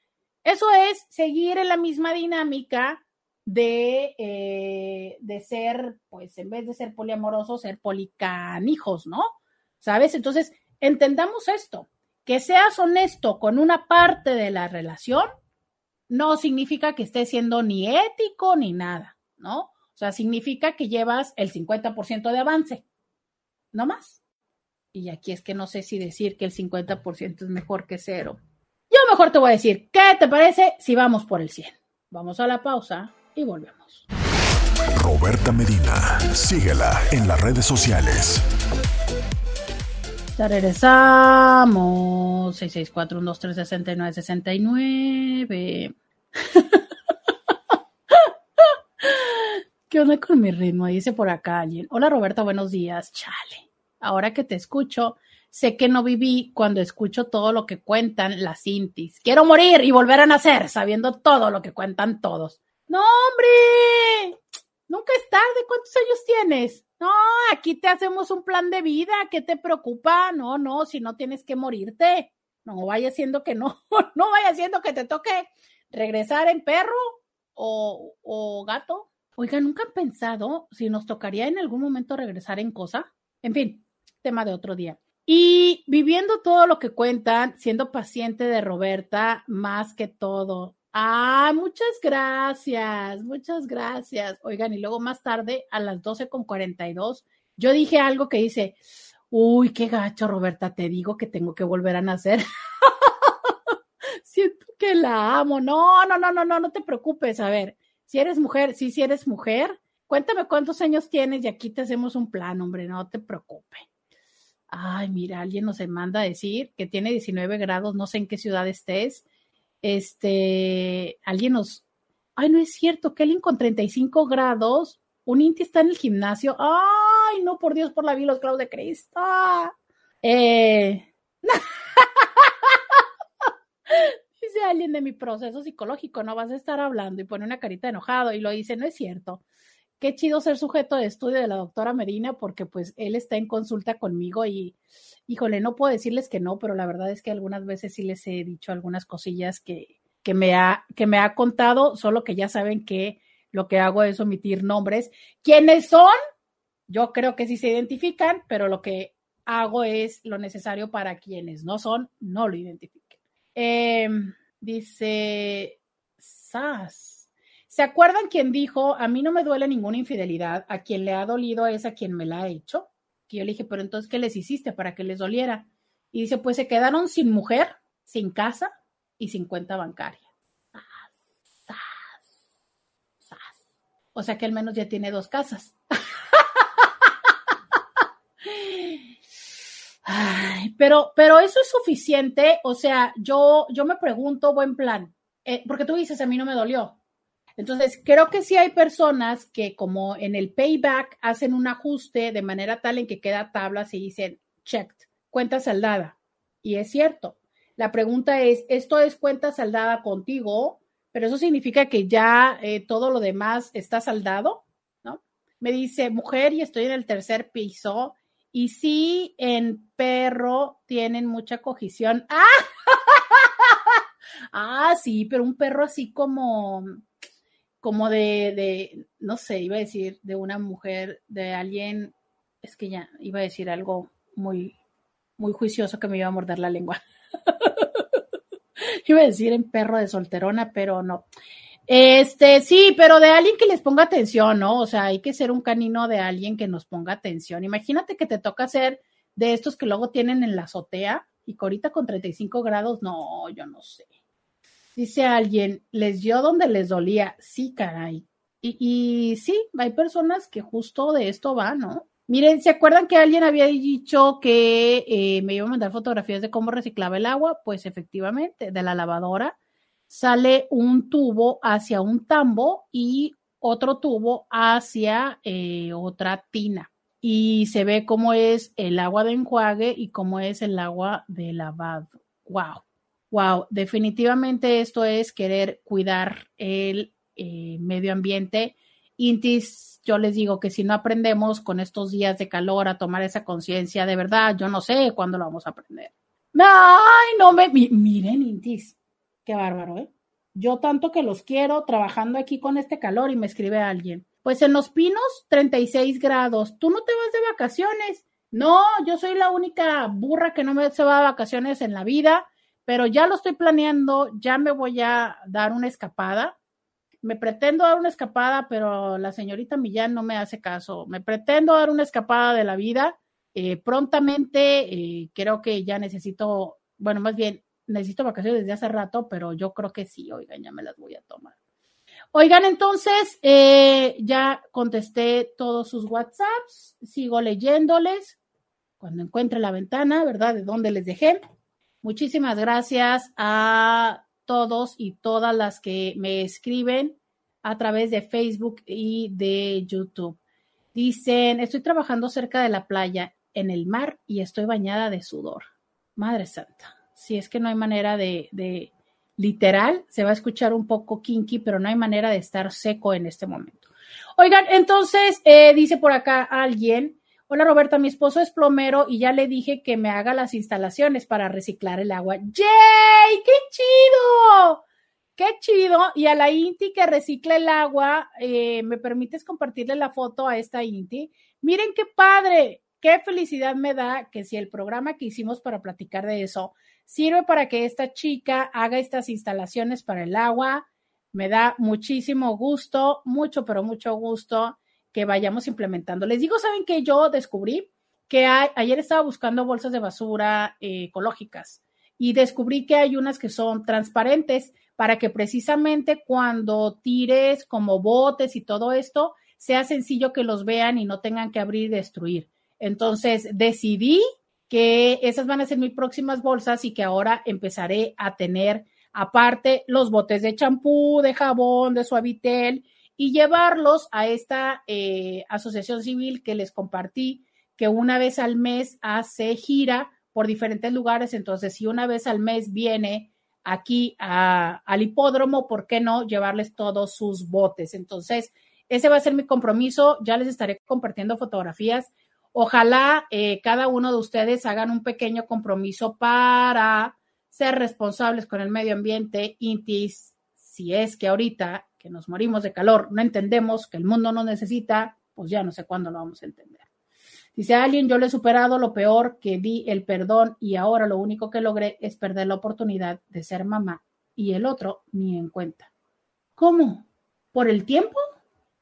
Eso es seguir en la misma dinámica de, eh, de ser, pues en vez de ser poliamoroso, ser policanijos, ¿no? ¿Sabes? Entonces, entendamos esto, que seas honesto con una parte de la relación no significa que estés siendo ni ético ni nada, ¿no? O sea, significa que llevas el 50% de avance, no más. Y aquí es que no sé si decir que el 50% es mejor que cero. Yo mejor te voy a decir, ¿qué te parece si vamos por el 100? Vamos a la pausa y volvemos. Roberta Medina, síguela en las redes sociales. Ya regresamos. 664-123-6969. ¿Qué onda con mi ritmo? Dice por acá alguien. Hola Roberta, buenos días. Chale. Ahora que te escucho, sé que no viví cuando escucho todo lo que cuentan las intis. Quiero morir y volver a nacer sabiendo todo lo que cuentan todos. No, hombre. Nunca es tarde. ¿Cuántos años tienes? No, aquí te hacemos un plan de vida. ¿Qué te preocupa? No, no, si no tienes que morirte. No vaya siendo que no, no vaya siendo que te toque regresar en perro o, o gato. Oiga, ¿nunca han pensado si nos tocaría en algún momento regresar en cosa? En fin, tema de otro día. Y viviendo todo lo que cuentan, siendo paciente de Roberta, más que todo. Ah, muchas gracias, muchas gracias. Oigan, y luego más tarde, a las 12 con 42, yo dije algo que dice, uy, qué gacho, Roberta, te digo que tengo que volver a nacer. Siento que la amo. No, no, no, no, no, no te preocupes. A ver, si eres mujer, sí, si eres mujer, cuéntame cuántos años tienes y aquí te hacemos un plan, hombre, no te preocupes. Ay, mira, alguien nos manda a decir que tiene 19 grados, no sé en qué ciudad estés. Este, alguien nos. Ay, no es cierto, alguien con 35 grados, un Inti está en el gimnasio. Ay, no, por Dios, por la vida, los grados de Cristo. Eh. dice alguien de mi proceso psicológico, no vas a estar hablando y pone una carita enojado y lo dice, no es cierto. Qué chido ser sujeto de estudio de la doctora Medina porque pues él está en consulta conmigo y, híjole, no puedo decirles que no, pero la verdad es que algunas veces sí les he dicho algunas cosillas que, que, me, ha, que me ha contado, solo que ya saben que lo que hago es omitir nombres. ¿Quiénes son? Yo creo que sí se identifican, pero lo que hago es lo necesario para quienes no son, no lo identifiquen. Eh, dice Sas. ¿Se acuerdan quien dijo, a mí no me duele ninguna infidelidad, a quien le ha dolido es a quien me la ha hecho? Que yo le dije, pero entonces, ¿qué les hiciste para que les doliera? Y dice, pues se quedaron sin mujer, sin casa y sin cuenta bancaria. O sea que al menos ya tiene dos casas. Pero, pero eso es suficiente. O sea, yo, yo me pregunto, buen plan, eh, porque tú dices, a mí no me dolió. Entonces, creo que sí hay personas que como en el payback hacen un ajuste de manera tal en que queda tablas y dicen, checked, cuenta saldada. Y es cierto. La pregunta es, ¿esto es cuenta saldada contigo? Pero eso significa que ya eh, todo lo demás está saldado, ¿no? Me dice, mujer, y estoy en el tercer piso y sí, en perro tienen mucha cogición. ¡Ah! ah, sí, pero un perro así como, como de, de, no sé, iba a decir, de una mujer, de alguien, es que ya iba a decir algo muy, muy juicioso que me iba a morder la lengua. iba a decir en perro de solterona, pero no. Este, sí, pero de alguien que les ponga atención, ¿no? O sea, hay que ser un canino de alguien que nos ponga atención. Imagínate que te toca ser de estos que luego tienen en la azotea y que ahorita con 35 grados, no, yo no sé. Dice alguien, les dio donde les dolía. Sí, caray. Y, y sí, hay personas que justo de esto va, ¿no? Miren, ¿se acuerdan que alguien había dicho que eh, me iba a mandar fotografías de cómo reciclaba el agua? Pues efectivamente, de la lavadora sale un tubo hacia un tambo y otro tubo hacia eh, otra tina. Y se ve cómo es el agua de enjuague y cómo es el agua de lavado. Wow, wow, definitivamente esto es querer cuidar el eh, medio ambiente. Intis, yo les digo que si no aprendemos con estos días de calor a tomar esa conciencia, de verdad, yo no sé cuándo lo vamos a aprender. Ay, no me, miren, Intis, Qué bárbaro, ¿eh? Yo tanto que los quiero trabajando aquí con este calor y me escribe alguien. Pues en Los Pinos, 36 grados. ¿Tú no te vas de vacaciones? No, yo soy la única burra que no me se va de vacaciones en la vida, pero ya lo estoy planeando, ya me voy a dar una escapada. Me pretendo dar una escapada, pero la señorita Millán no me hace caso. Me pretendo dar una escapada de la vida. Eh, prontamente, eh, creo que ya necesito, bueno, más bien, necesito vacaciones desde hace rato, pero yo creo que sí, oigan, ya me las voy a tomar. Oigan, entonces, eh, ya contesté todos sus WhatsApps, sigo leyéndoles cuando encuentre la ventana, ¿verdad? De dónde les dejé. Muchísimas gracias a todos y todas las que me escriben a través de Facebook y de YouTube. Dicen, estoy trabajando cerca de la playa, en el mar, y estoy bañada de sudor. Madre Santa, si es que no hay manera de, literal, se va a escuchar un poco kinky, pero no hay manera de estar seco en este momento. Oigan, entonces, eh, dice por acá alguien, Hola Roberta, mi esposo es plomero y ya le dije que me haga las instalaciones para reciclar el agua. ¡Yay! ¡Qué chido! ¡Qué chido! Y a la Inti que recicla el agua, eh, ¿me permites compartirle la foto a esta Inti? Miren qué padre, qué felicidad me da que si el programa que hicimos para platicar de eso sirve para que esta chica haga estas instalaciones para el agua, me da muchísimo gusto, mucho, pero mucho gusto que vayamos implementando. Les digo, ¿saben que yo descubrí? Que ayer estaba buscando bolsas de basura eh, ecológicas y descubrí que hay unas que son transparentes para que precisamente cuando tires como botes y todo esto, sea sencillo que los vean y no tengan que abrir y destruir. Entonces decidí que esas van a ser mis próximas bolsas y que ahora empezaré a tener aparte los botes de champú, de jabón, de suavitel y llevarlos a esta eh, asociación civil que les compartí, que una vez al mes hace gira por diferentes lugares. Entonces, si una vez al mes viene aquí al hipódromo, ¿por qué no llevarles todos sus botes? Entonces, ese va a ser mi compromiso. Ya les estaré compartiendo fotografías. Ojalá eh, cada uno de ustedes hagan un pequeño compromiso para ser responsables con el medio ambiente, INTIS, si es que ahorita que nos morimos de calor, no entendemos que el mundo no necesita, pues ya no sé cuándo lo vamos a entender. Dice alguien, yo le he superado lo peor que di el perdón y ahora lo único que logré es perder la oportunidad de ser mamá y el otro ni en cuenta. ¿Cómo? ¿Por el tiempo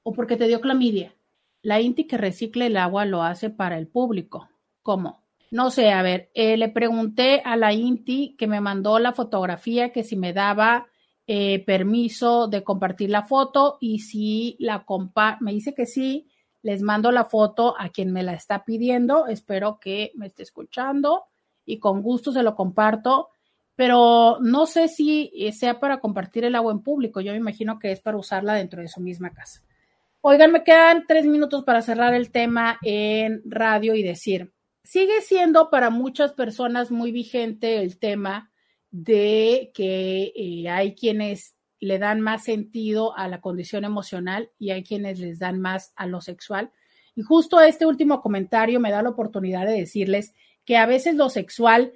o porque te dio clamidia? La Inti que recicle el agua lo hace para el público. ¿Cómo? No sé, a ver, eh, le pregunté a la Inti que me mandó la fotografía que si me daba eh, permiso de compartir la foto y si la compa me dice que sí, les mando la foto a quien me la está pidiendo. Espero que me esté escuchando y con gusto se lo comparto. Pero no sé si eh, sea para compartir el agua en público. Yo me imagino que es para usarla dentro de su misma casa. Oigan, me quedan tres minutos para cerrar el tema en radio y decir, sigue siendo para muchas personas muy vigente el tema de que eh, hay quienes le dan más sentido a la condición emocional y hay quienes les dan más a lo sexual. Y justo este último comentario me da la oportunidad de decirles que a veces lo sexual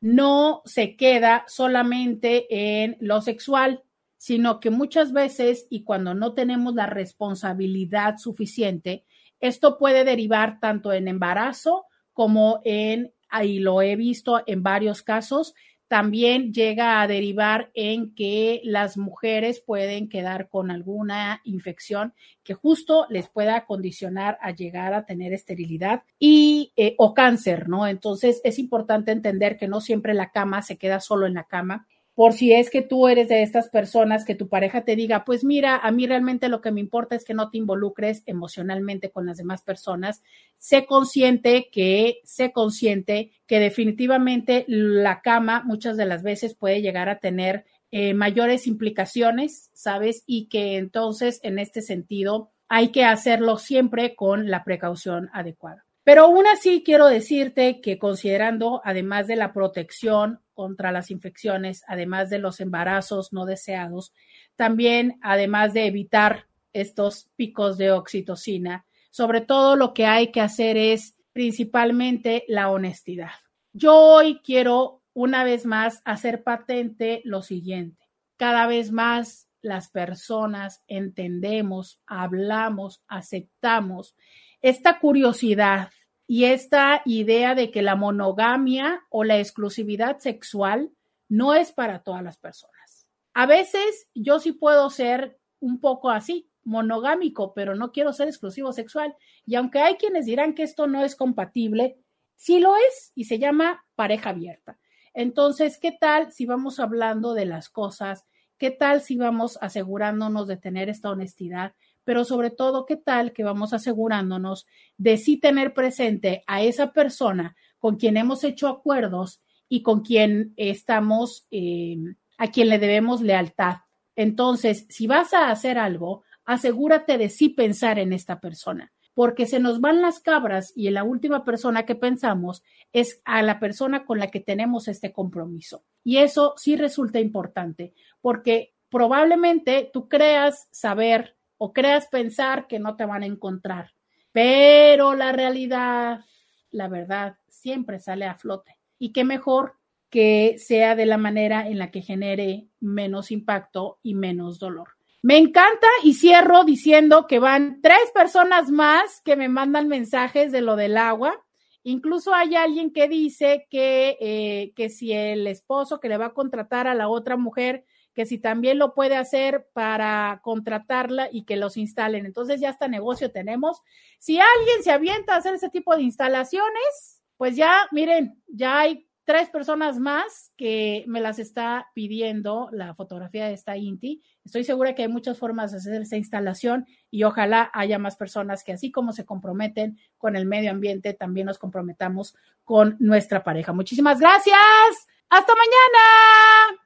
no se queda solamente en lo sexual, sino que muchas veces y cuando no tenemos la responsabilidad suficiente, esto puede derivar tanto en embarazo como en, ahí lo he visto en varios casos, también llega a derivar en que las mujeres pueden quedar con alguna infección que justo les pueda condicionar a llegar a tener esterilidad y eh, o cáncer, ¿no? Entonces es importante entender que no siempre la cama se queda solo en la cama por si es que tú eres de estas personas que tu pareja te diga, pues mira, a mí realmente lo que me importa es que no te involucres emocionalmente con las demás personas. Sé consciente que, sé consciente que definitivamente la cama muchas de las veces puede llegar a tener eh, mayores implicaciones, ¿sabes? Y que entonces en este sentido hay que hacerlo siempre con la precaución adecuada. Pero aún así quiero decirte que considerando, además de la protección contra las infecciones, además de los embarazos no deseados, también además de evitar estos picos de oxitocina, sobre todo lo que hay que hacer es principalmente la honestidad. Yo hoy quiero una vez más hacer patente lo siguiente. cada vez más las personas entendemos, hablamos, aceptamos esta curiosidad y esta idea de que la monogamia o la exclusividad sexual no es para todas las personas. A veces yo sí puedo ser un poco así, monogámico, pero no quiero ser exclusivo sexual. Y aunque hay quienes dirán que esto no es compatible, sí lo es y se llama pareja abierta. Entonces, ¿qué tal si vamos hablando de las cosas? ¿Qué tal si vamos asegurándonos de tener esta honestidad? Pero sobre todo, ¿qué tal que vamos asegurándonos de sí tener presente a esa persona con quien hemos hecho acuerdos y con quien estamos, eh, a quien le debemos lealtad? Entonces, si vas a hacer algo, asegúrate de sí pensar en esta persona porque se nos van las cabras y la última persona que pensamos es a la persona con la que tenemos este compromiso. Y eso sí resulta importante, porque probablemente tú creas saber o creas pensar que no te van a encontrar, pero la realidad, la verdad, siempre sale a flote. Y qué mejor que sea de la manera en la que genere menos impacto y menos dolor. Me encanta y cierro diciendo que van tres personas más que me mandan mensajes de lo del agua. Incluso hay alguien que dice que, eh, que si el esposo que le va a contratar a la otra mujer, que si también lo puede hacer para contratarla y que los instalen. Entonces ya hasta negocio tenemos. Si alguien se avienta a hacer ese tipo de instalaciones, pues ya, miren, ya hay tres personas más que me las está pidiendo la fotografía de esta Inti. Estoy segura que hay muchas formas de hacer esa instalación y ojalá haya más personas que así como se comprometen con el medio ambiente, también nos comprometamos con nuestra pareja. Muchísimas gracias. Hasta mañana.